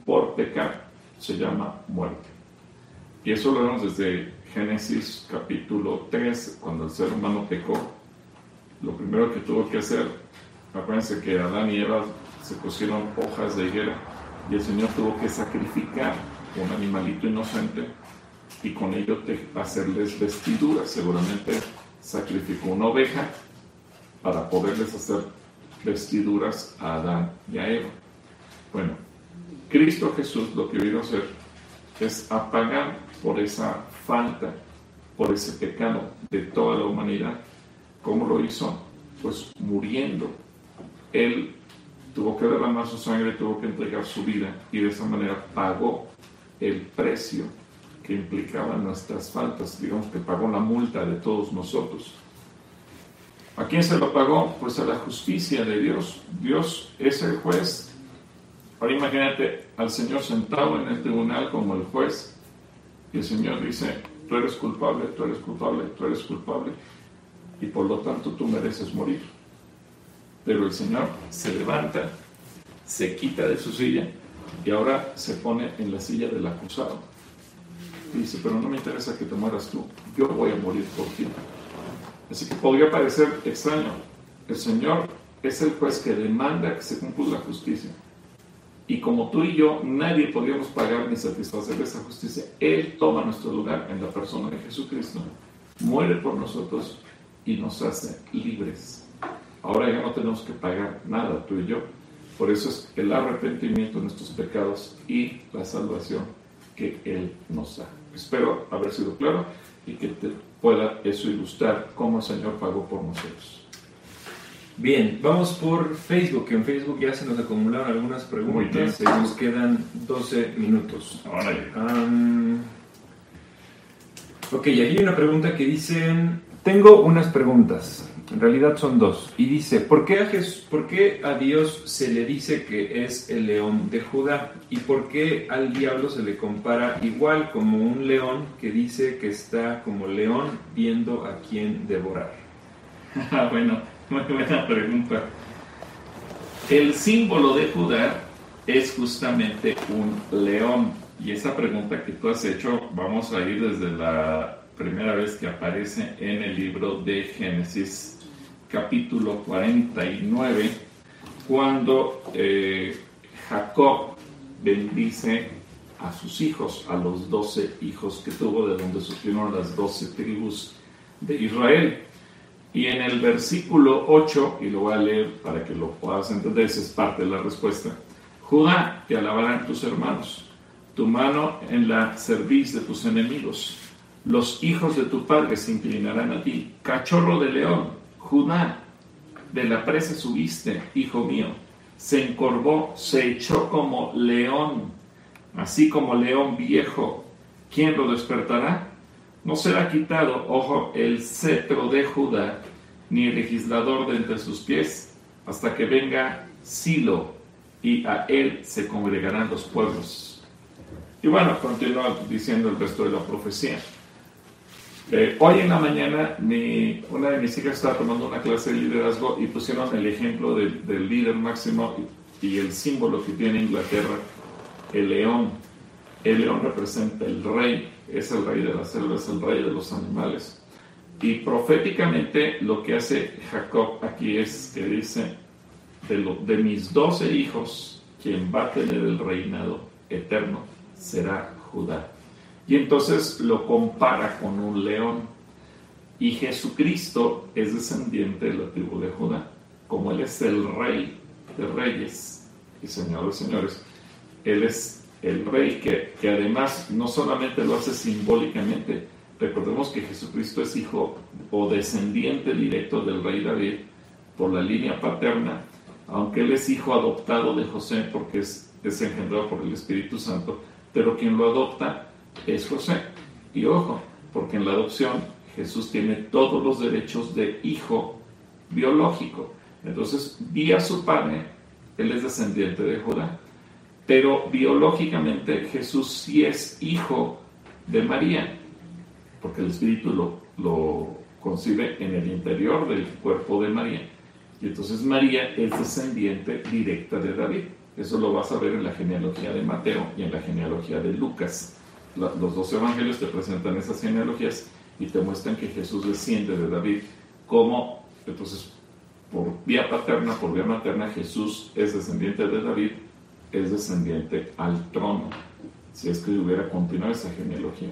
por pecar se llama muerte. Y eso lo vemos desde Génesis capítulo 3, cuando el ser humano pecó. Lo primero que tuvo que hacer, acuérdense que Adán y Eva se pusieron hojas de higuera y el Señor tuvo que sacrificar un animalito inocente y con ello hacerles vestiduras. Seguramente sacrificó una oveja para poderles hacer vestiduras a Adán y a Eva. Bueno, Cristo Jesús lo que vino a hacer es apagar por esa falta, por ese pecado de toda la humanidad. ¿Cómo lo hizo? Pues muriendo. Él tuvo que derramar su sangre, tuvo que entregar su vida y de esa manera pagó el precio que implicaba nuestras faltas, digamos que pagó la multa de todos nosotros. ¿A quién se lo pagó? Pues a la justicia de Dios. Dios es el juez. Ahora imagínate al Señor sentado en el tribunal como el juez y el Señor dice, tú eres culpable, tú eres culpable, tú eres culpable y por lo tanto tú mereces morir. Pero el Señor se levanta, se quita de su silla y ahora se pone en la silla del acusado. dice, pero no me interesa que te mueras tú, yo voy a morir por ti. Así que podría parecer extraño. El Señor es el juez que demanda que se cumpla la justicia. Y como tú y yo, nadie podríamos pagar ni satisfacer esa justicia. Él toma nuestro lugar en la persona de Jesucristo, muere por nosotros y nos hace libres. Ahora ya no tenemos que pagar nada, tú y yo. Por eso es el arrepentimiento de nuestros pecados y la salvación que Él nos da. Espero haber sido claro y que te pueda eso ilustrar cómo el Señor pagó por nosotros. Bien, vamos por Facebook, que en Facebook ya se nos acumularon algunas preguntas y nos quedan 12 minutos. Um, ok, aquí hay una pregunta que dice, tengo unas preguntas. En realidad son dos. Y dice, ¿por qué, a Jesús, ¿por qué a Dios se le dice que es el león de Judá? ¿Y por qué al diablo se le compara igual como un león que dice que está como león viendo a quién devorar? Bueno, muy buena pregunta. El símbolo de Judá es justamente un león. Y esa pregunta que tú has hecho, vamos a ir desde la primera vez que aparece en el libro de Génesis capítulo 49, cuando eh, Jacob bendice a sus hijos, a los doce hijos que tuvo, de donde surgieron las doce tribus de Israel. Y en el versículo 8, y lo voy a leer para que lo puedas entender, esa es parte de la respuesta. Judá, te alabarán tus hermanos, tu mano en la cerviz de tus enemigos. Los hijos de tu padre se inclinarán a ti. Cachorro de león, Judá, de la presa subiste, hijo mío, se encorvó, se echó como león, así como león viejo. ¿Quién lo despertará? No será quitado, ojo, el cetro de Judá, ni legislador de entre sus pies, hasta que venga Silo, y a él se congregarán los pueblos. Y bueno, continúa diciendo el resto de la profecía. Eh, hoy en la mañana una de mis hijas estaba tomando una clase de liderazgo y pusieron el ejemplo del, líder máximo y, el símbolo que tiene Inglaterra, el león. El león representa el rey, es el rey de la selva, es el rey de los animales. Y proféticamente lo que hace Jacob aquí es que dice, de, mis doce hijos, quien va a tener el reinado eterno será Judá. Y entonces lo compara con un león. Y Jesucristo es descendiente de la tribu de Judá. Como Él es el rey de reyes y señor de señores, Él es el rey que, que además no solamente lo hace simbólicamente, recordemos que Jesucristo es hijo o descendiente directo del rey David por la línea paterna, aunque Él es hijo adoptado de José porque es, es engendrado por el Espíritu Santo, pero quien lo adopta es José. Y ojo, porque en la adopción Jesús tiene todos los derechos de hijo biológico. Entonces, vía su padre, él es descendiente de Judá. Pero biológicamente Jesús sí es hijo de María, porque el Espíritu lo, lo concibe en el interior del cuerpo de María. Y entonces María es descendiente directa de David. Eso lo vas a ver en la genealogía de Mateo y en la genealogía de Lucas los dos evangelios te presentan esas genealogías y te muestran que Jesús desciende de David como, entonces, por vía paterna, por vía materna, Jesús es descendiente de David, es descendiente al trono, si es que hubiera continuado esa genealogía.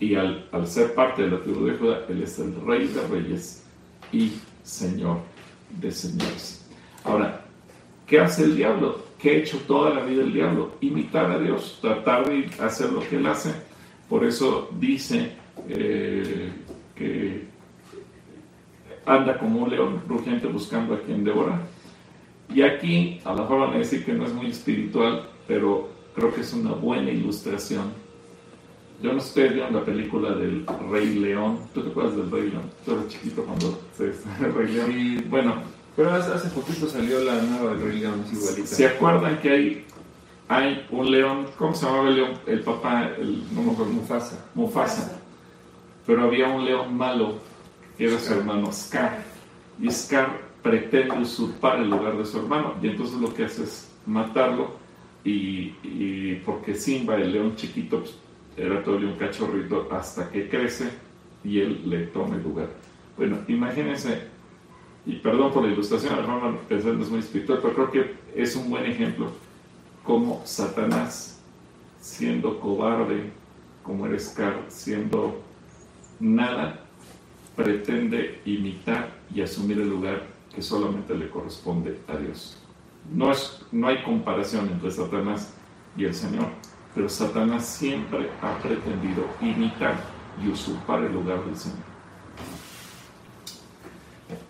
Y al, al ser parte de la tribu de Judá, Él es el rey de reyes y señor de señores. Ahora, ¿qué hace el diablo? ¿Qué ha hecho toda la vida el diablo? Imitar a Dios, tratar de hacer lo que Él hace. Por eso dice eh, que anda como un león rugiente buscando a quien devorar. Y aquí, a lo mejor van a decir que no es muy espiritual, pero creo que es una buena ilustración. Yo no estoy viendo la película del Rey León. ¿Tú te acuerdas del Rey León? Tú eras chiquito cuando se el Rey León. bueno. Pero hace, poquito salió la nueva del Rey León, es igualita. ¿Se acuerdan que hay, hay un león? ¿Cómo se llamaba el león? El papá, el, no me acuerdo. Mufasa. Mufasa. Pero había un león malo que era su hermano Scar. Y Scar pretende usurpar el lugar de su hermano. Y entonces lo que hace es matarlo. Y, porque Simba, el león chiquito, pues, era todavía un cachorrito hasta que crece y él le toma el lugar. Bueno, imagínense, y perdón por la ilustración, a lo mejor no es muy espiritual, pero creo que es un buen ejemplo como Satanás, siendo cobarde, como eres Scar, siendo nada, pretende imitar y asumir el lugar que solamente le corresponde a Dios. No, es, no hay comparación entre Satanás y el Señor, pero Satanás siempre ha pretendido imitar y usurpar el lugar del Señor.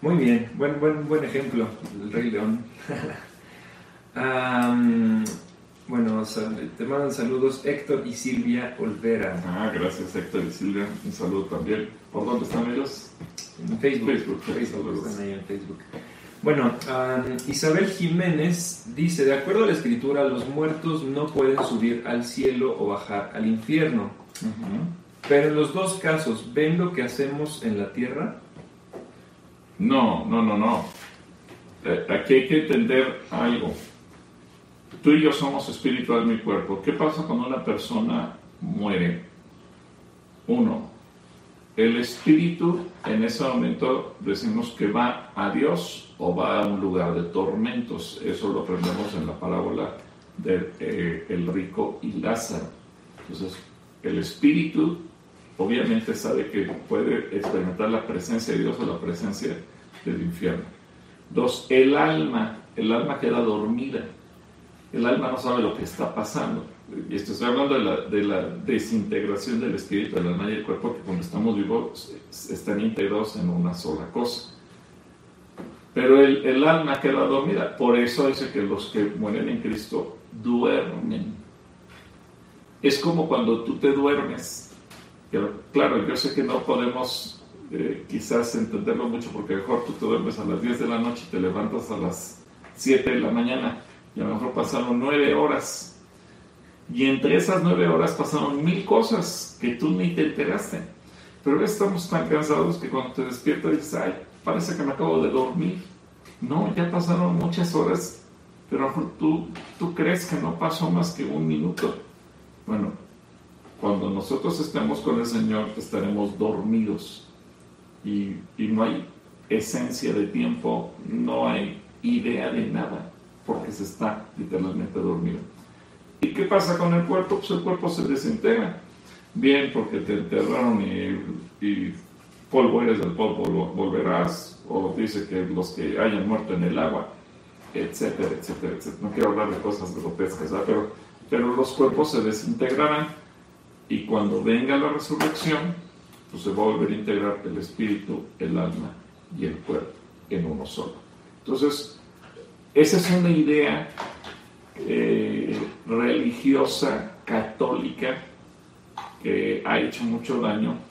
Muy bien, buen, buen, buen ejemplo, el Rey León. Bueno, te mandan saludos Héctor y Silvia Olvera. Ah, gracias Héctor y Silvia. Un saludo también. ¿Por dónde están ellos? En Facebook. Facebook, Facebook están ahí en Facebook. Bueno, Isabel Jiménez dice, de acuerdo a la escritura, los muertos no pueden subir al cielo o bajar al infierno. Pero en los dos casos, ¿ven lo que hacemos en la tierra? No, no, no, no. Eh, aquí hay que entender algo tú y yo somos espíritu, alma y cuerpo. ¿Qué pasa cuando una persona muere? Uno, el espíritu en ese momento decimos que va a Dios o va a un lugar de tormentos. Eso lo aprendemos en la parábola del de, eh, rico y Lázaro. Entonces, el espíritu obviamente sabe que puede experimentar la presencia de Dios o la presencia del infierno. Dos, el alma, el alma queda dormida el alma no sabe lo que está pasando. Y esto estoy hablando de la, desintegración del espíritu, del alma y el cuerpo, que cuando estamos vivos están integrados en una sola cosa. Pero el, el alma queda dormida. Por eso dice que los que mueren en Cristo duermen. Es como cuando tú te duermes. Claro, yo sé que no podemos eh, quizás entenderlo mucho porque mejor tú te duermes a las 10 de la noche y te levantas a las 7 de la mañana y a lo mejor pasaron nueve horas. Y entre esas nueve horas pasaron mil cosas que tú ni te enteraste. Pero estamos tan cansados que cuando te despiertas dices, ay, parece que me acabo de dormir. No, ya pasaron muchas horas, pero tú, tú crees que no pasó más que un minuto. Bueno, cuando nosotros estemos con el Señor estaremos dormidos y, y no hay esencia de tiempo, no hay idea de nada porque se está literalmente dormido. ¿Y qué pasa con el cuerpo? Pues el cuerpo se desintegra. Bien, porque te enterraron y, polvo eres del polvo, volverás, o dice que los que hayan muerto en el agua, etcétera, etcétera, etcétera. No quiero hablar de cosas grotescas, pero, pero los cuerpos se desintegrarán y cuando venga la resurrección, pues se va a volver a integrar el espíritu, el alma y el cuerpo en uno solo. Entonces, esa es una idea eh, religiosa, católica, que ha hecho mucho daño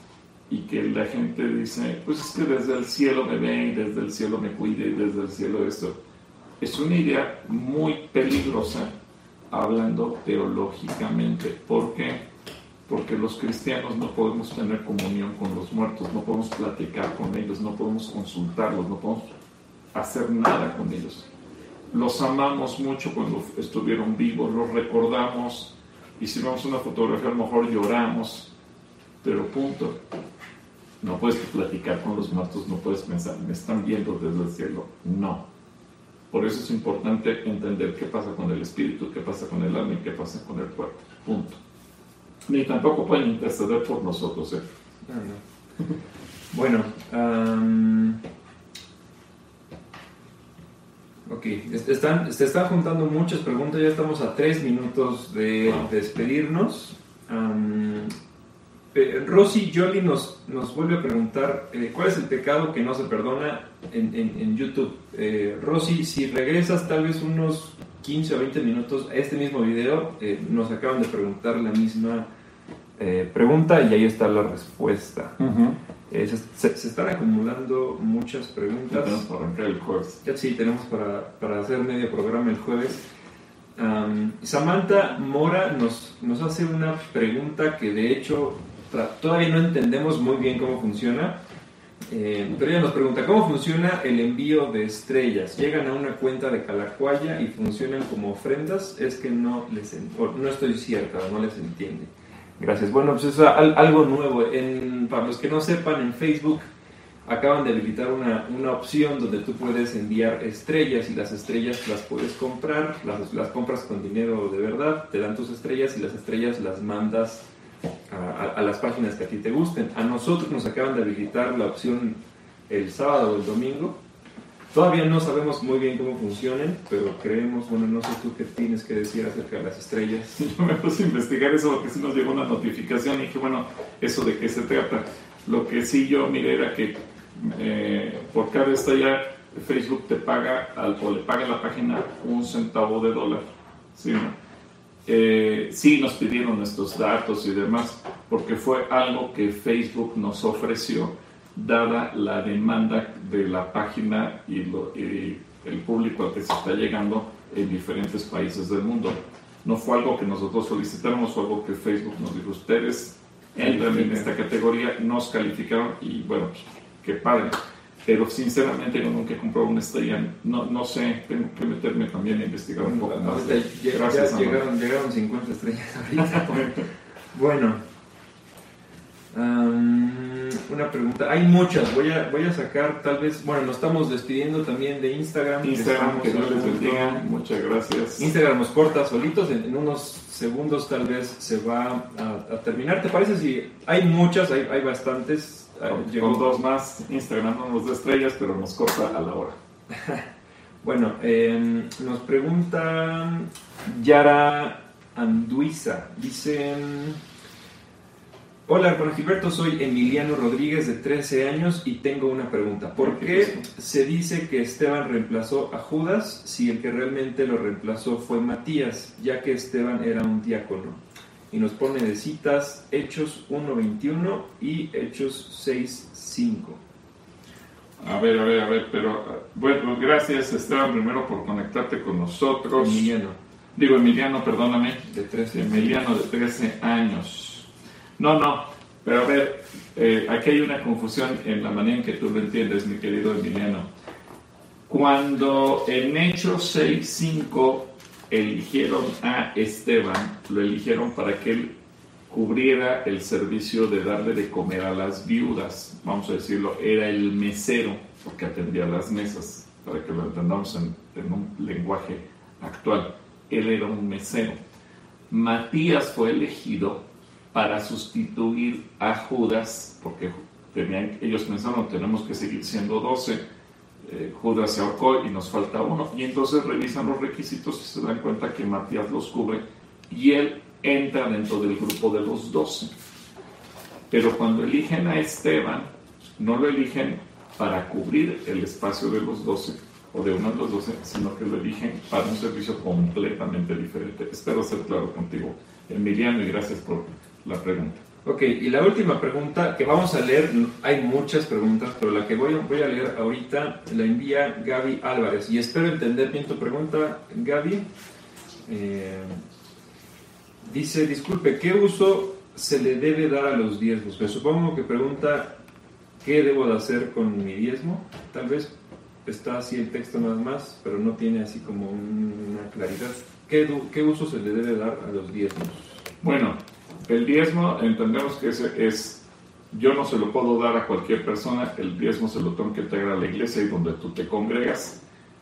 y que la gente dice, pues es que desde el cielo me ven, y desde el cielo me cuide, y desde el cielo esto. Es una idea muy peligrosa hablando teológicamente. ¿Por qué? Porque los cristianos no podemos tener comunión con los muertos, no podemos platicar con ellos, no podemos consultarlos, no podemos hacer nada con ellos los amamos mucho cuando estuvieron vivos, los recordamos, vemos una fotografía a lo mejor lloramos, pero punto. No puedes platicar con los muertos, no puedes pensar, me están viendo desde el cielo. No. Por eso es importante entender qué pasa con el espíritu, qué pasa con el alma y qué pasa con el cuerpo. Punto. Ni tampoco pueden interceder por nosotros. ¿eh? Bueno, ok, están, se están juntando muchas preguntas, ya estamos a tres minutos de despedirnos. Eh, Rosy Jolly nos, nos vuelve a preguntar eh, cuál es el pecado que no se perdona en, YouTube. Eh, Rosy, si regresas tal vez unos 15 o 20 minutos a este mismo video, nos acaban de preguntar la misma pregunta y ahí está la respuesta. se, están acumulando muchas preguntas. tenemos para el jueves. Ya, sí, tenemos para, para hacer medio programa el jueves. Samantha Mora nos, nos hace una pregunta que de hecho todavía no entendemos muy bien cómo funciona, eh, pero ella nos pregunta, ¿cómo funciona el envío de estrellas? ¿Llegan a una cuenta de Calacuaya y funcionan como ofrendas? Es que no les no estoy cierta, no les entiende. Gracias. Bueno, pues es algo nuevo. Para los que no sepan, en Facebook acaban de habilitar una, una, opción donde tú puedes enviar estrellas y las estrellas las puedes comprar, las, las compras con dinero de verdad, te dan tus estrellas y las estrellas las mandas a, las páginas que a ti te gusten. A nosotros nos acaban de habilitar la opción el sábado o el domingo. Todavía no sabemos muy bien cómo funcionan, pero creemos, bueno, no sé tú qué tienes que decir acerca de las estrellas. Yo me puse a investigar eso porque sí nos llegó una notificación y dije, bueno, eso de qué se trata. Lo que sí yo miré era que eh, por cada estrella Facebook te paga al, o le paga a la página un centavo de dólar. ¿sí, no? Eh, sí nos pidieron nuestros datos y demás, porque fue algo que Facebook nos ofreció, dada la demanda de la página y, el público al que se está llegando en diferentes países del mundo. No fue algo que nosotros solicitamos, fue algo que Facebook nos dijo, ustedes entran en esta categoría, nos calificaron y bueno, qué padre pero sinceramente yo nunca he comprado una estrella. No, no sé, tengo que meterme también a investigar un poco más. Gracias, llegaron, llegaron 50 estrellas ahorita. bueno, una pregunta. Hay muchas, voy a, voy a sacar tal vez, bueno, nos estamos despidiendo también de Instagram. Instagram, que Dios les bendiga, muchas gracias. Instagram nos corta solitos, en, unos segundos tal vez se va a, terminar. ¿Te parece si hay muchas, hay, hay bastantes? Con, dos más, Instagram no nos da estrellas, pero nos corta a la hora. bueno, em, nos pregunta Yara Anduiza. Dicen... Hola, Juan Gilberto, soy Emiliano Rodríguez de 13 años y tengo una pregunta. ¿Por qué se dice que Esteban reemplazó a Judas si el que realmente lo reemplazó fue Matías, ya que Esteban era un diácono? Y nos pone de citas Hechos 1.21 y Hechos 6.5. A ver, a ver, a ver, pero bueno, gracias Esteban primero por conectarte con nosotros. Emiliano. Digo, Emiliano, perdóname. De 13 Emiliano de 13 años. No, no, pero a ver, eh, aquí hay una confusión en la manera en que tú lo entiendes, mi querido Emiliano. Cuando en Hechos 6.5 eligieron a Esteban, lo eligieron para que él cubriera el servicio de darle de comer a las viudas, vamos a decirlo, era el mesero, porque atendía las mesas, para que lo entendamos en, un lenguaje actual, él era un mesero. Matías fue elegido para sustituir a Judas, porque ellos pensaron, tenemos que seguir siendo doce, eh, Judas se ahorcó y nos falta uno. Y entonces revisan los requisitos y se dan cuenta que Matías los cubre y él entra dentro del grupo de los doce. Pero cuando eligen a Esteban, no lo eligen para cubrir el espacio de los doce o de uno de los doce, sino que lo eligen para un servicio completamente diferente. Espero ser claro contigo, Emiliano, y gracias por la pregunta. Ok, y la última pregunta que vamos a leer, hay muchas preguntas, pero la que voy, voy a leer ahorita la envía Gaby Álvarez. Y espero entender bien tu pregunta, Gaby. Eh, dice, disculpe, ¿qué uso se le debe dar a los diezmos? Pues supongo que pregunta, ¿qué debo de hacer con mi diezmo? Tal vez está así el texto nada más, pero no tiene así como una claridad. ¿Qué, qué uso se le debe dar a los diezmos? Bueno, el diezmo entendemos que es, es yo no se lo puedo dar a cualquier persona, el diezmo se lo tengo que entregar a la iglesia y donde tú te congregas.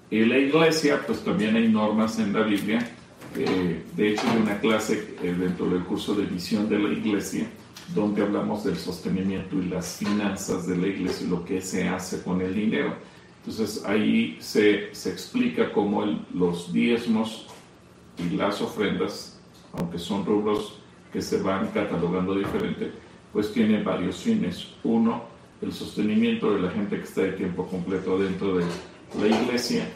Y la iglesia, pues también hay normas en la Biblia. Eh, de hecho, hay una clase eh, dentro del curso de visión de la iglesia donde hablamos del sostenimiento y las finanzas de la iglesia y lo que se hace con el dinero. Entonces ahí se, se explica cómo los diezmos y las ofrendas, aunque son rubros que se van catalogando diferente, pues tienen varios fines. Uno, el sostenimiento de la gente que está de tiempo completo dentro de la iglesia.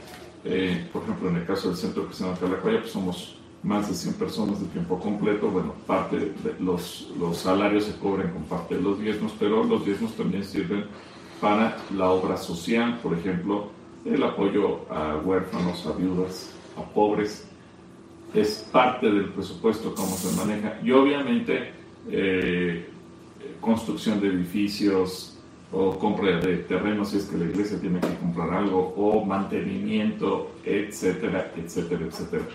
Eh, por ejemplo, en el caso del Centro Cristiano de Calacoya, pues somos más de 100 personas de tiempo completo. Bueno, parte de los, los salarios se cobran con parte de los diezmos, pero los diezmos también sirven para la obra social, por ejemplo, el apoyo a huérfanos, a viudas, a pobres. Es parte del presupuesto cómo se maneja. Y obviamente eh, construcción de edificios o compra de terrenos si es que la iglesia tiene que comprar algo o mantenimiento, etcétera, etcétera, etcétera.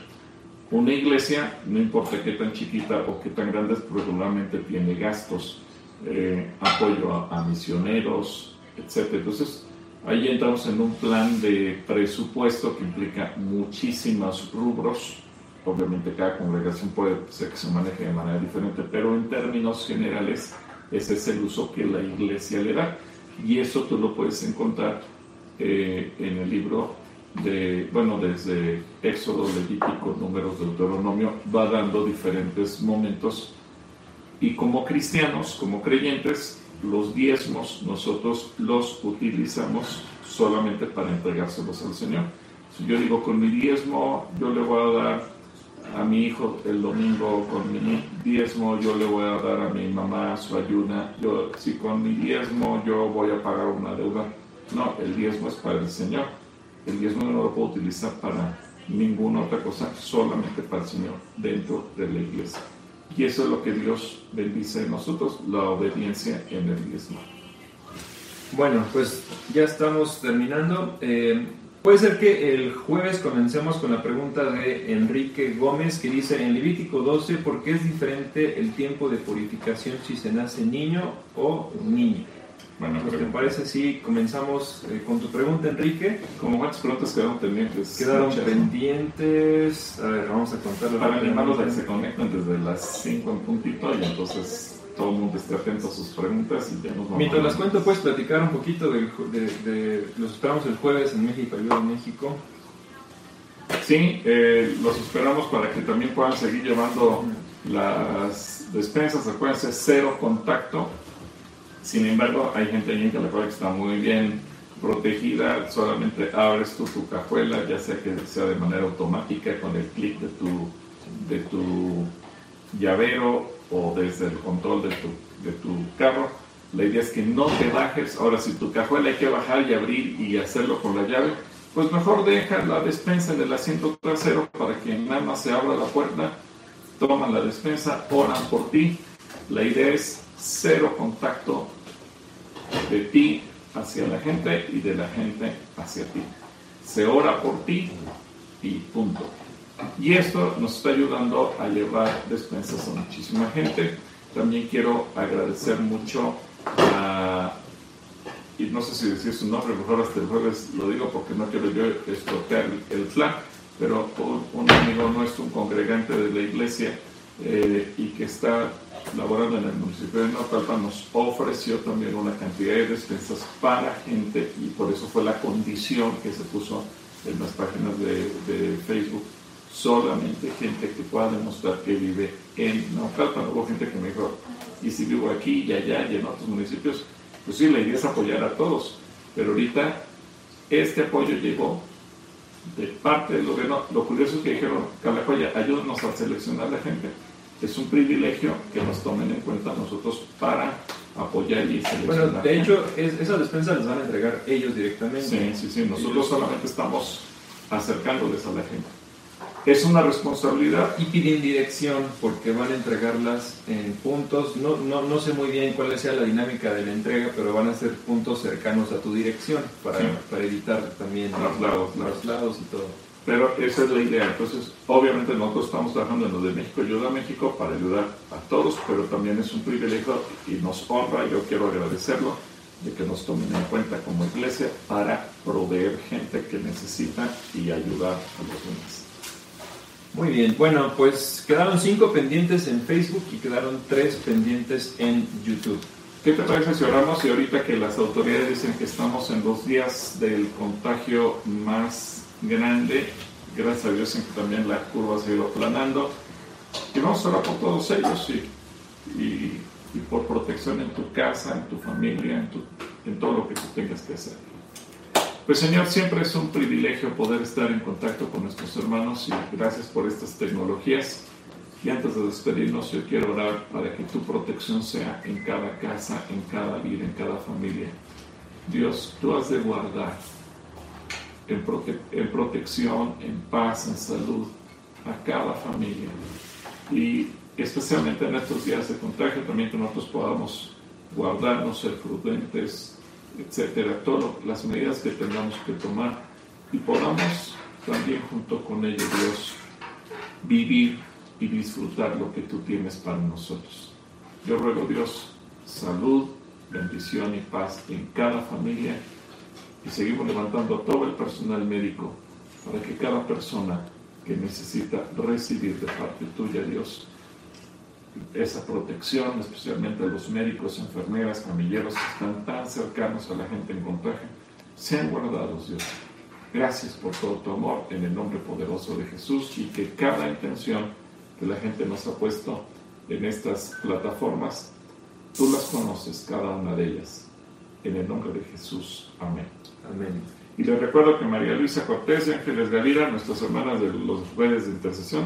Una iglesia, no importa qué tan chiquita o qué tan grande, regularmente tiene gastos, eh, apoyo a, misioneros, etc. Entonces, ahí entramos en un plan de presupuesto que implica muchísimos rubros. Obviamente cada congregación puede ser que se maneje de manera diferente, pero en términos generales ese es el uso que la iglesia le da. Y eso tú lo puedes encontrar eh, en el libro de, bueno, desde Éxodo, Levítico, Números, Deuteronomio, va dando diferentes momentos. Y como cristianos, como creyentes, los diezmos nosotros los utilizamos solamente para entregárselos al Señor. Si yo digo con mi diezmo, yo le voy a dar a mi hijo el domingo, con mi diezmo yo le voy a dar a mi mamá su ayuna, yo, si con mi diezmo yo voy a pagar una deuda, no, el diezmo es para el Señor el diezmo no lo puedo utilizar para ninguna otra cosa, solamente para el Señor dentro de la iglesia. Y eso es lo que Dios bendice en nosotros, la obediencia en el diezmo. Bueno, pues ya estamos terminando. Eh, puede ser que el jueves comencemos con la pregunta de Enrique Gómez que dice en Levítico 12, ¿por qué es diferente el tiempo de purificación si se nace niño o niña? Bueno, pues, ¿te parece si comenzamos eh, con tu pregunta, Enrique? Como cuántas preguntas quedaron pendientes? Quedaron pendientes. A ver, vamos a contarlo. Para animarlos a que se conecten desde las 5 en puntito y entonces todo el mundo esté atento a sus preguntas y ya nos vamos. Mientras las cuento, puedes platicar un poquito de, de, Los esperamos el jueves en México, Ayuda en México. Sí, eh, los esperamos para que también puedan seguir llevando las despensas. Acuérdense, cero contacto sin embargo, hay gente en California que está muy bien protegida, solamente abres tú tu cajuela, ya sea que sea de manera automática con el clic de tu, de tu llavero o desde el control de tu, de tu carro. La idea es que no te bajes. Ahora, si tu cajuela hay que bajar y abrir y hacerlo con la llave, pues mejor deja la despensa en el asiento trasero para que nada más se abra la puerta, toman la despensa, oran por ti. La idea es cero contacto de ti hacia la gente y de la gente hacia ti. Se ora por ti y punto. Y esto nos está ayudando a llevar despensas a muchísima gente. También quiero agradecer mucho a, y no sé si decir su nombre, mejor hasta el jueves lo digo porque no quiero yo estropear el, plan, pero un, amigo nuestro, un congregante de la iglesia eh, y que está laborando en el municipio de Naucalpan, nos ofreció también una cantidad de despensas para gente y por eso fue la condición que se puso en las páginas de, Facebook. Solamente gente que pueda demostrar que vive en Naucalpan. Hubo gente que me dijo, y si vivo aquí y allá y en otros municipios, pues sí, la idea es apoyar a todos. Pero ahorita este apoyo llegó de parte del gobierno. Lo curioso es que dijeron, Calacoya, ayúdanos a seleccionar a la gente es un privilegio que nos tomen en cuenta nosotros para apoyar y seleccionar. Bueno, de hecho, es, esas despensas las van a entregar ellos directamente. Sí, sí, sí. Nosotros solamente estamos acercándoles a la gente. Es una responsabilidad. Y piden dirección porque van a entregarlas en puntos. No, no, no sé muy bien cuál sea la dinámica de la entrega, pero van a ser puntos cercanos a tu dirección para, para evitar también los lados, los lados y todo. Pero esa es la idea. Entonces, obviamente nosotros estamos trabajando en lo de México Ayuda a México para ayudar a todos, pero también es un privilegio y nos honra, yo quiero agradecerlo, de que nos tomen en cuenta como iglesia para proveer gente que necesita y ayudar a los demás. Muy bien, bueno, pues quedaron cinco pendientes en Facebook y quedaron tres pendientes en YouTube. ¿Qué te parece si oramos y ahorita que las autoridades dicen que estamos en los días del contagio más grande, gracias a Dios en que también la curva se ha ido aplanando, y vamos a orar por todos ellos y, por protección en tu casa, en tu familia, en todo lo que tú tengas que hacer. Pues Señor, siempre es un privilegio poder estar en contacto con nuestros hermanos y gracias por estas tecnologías. Y antes de despedirnos, yo quiero orar para que tu protección sea en cada casa, en cada vida, en cada familia. Dios, tú has de guardar en, prote en protección, en paz, en salud a cada familia. Y especialmente en estos días de contagio, también que nosotros podamos guardarnos, ser prudentes, etcétera, todas las medidas que tengamos que tomar y podamos también junto con ello, Dios, vivir y disfrutar lo que tú tienes para nosotros. Yo ruego, Dios, salud, bendición y paz en cada familia y seguimos levantando a todo el personal médico para que cada persona que necesita recibir de parte tuya, Dios, esa protección, especialmente a los médicos, enfermeras, camilleros que están tan cercanos a la gente en contagio, sean guardados, Dios. Gracias por todo tu amor en el nombre poderoso de Jesús y que cada intención que la gente nos ha puesto en estas plataformas, tú las conoces, cada una de ellas. En el nombre de Jesús. Amén. Amén. Y les recuerdo que María Luisa Cortés y Ángeles Gavira, nuestras hermanas de los redes de intercesión,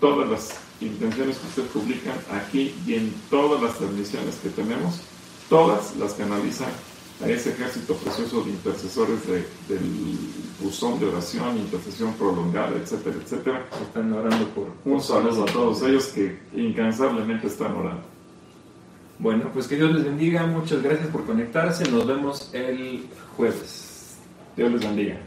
todas las intenciones que ustedes publican aquí y en todas las transmisiones que tenemos, todas las canalizan a ese ejército precioso de intercesores de, del buzón de oración, intercesión prolongada, etcétera, etcétera. Están orando por... Un saludo a todos ellos que incansablemente están orando. Bueno, pues que Dios les bendiga, muchas gracias por conectarse, nos vemos el jueves. Dios les bendiga.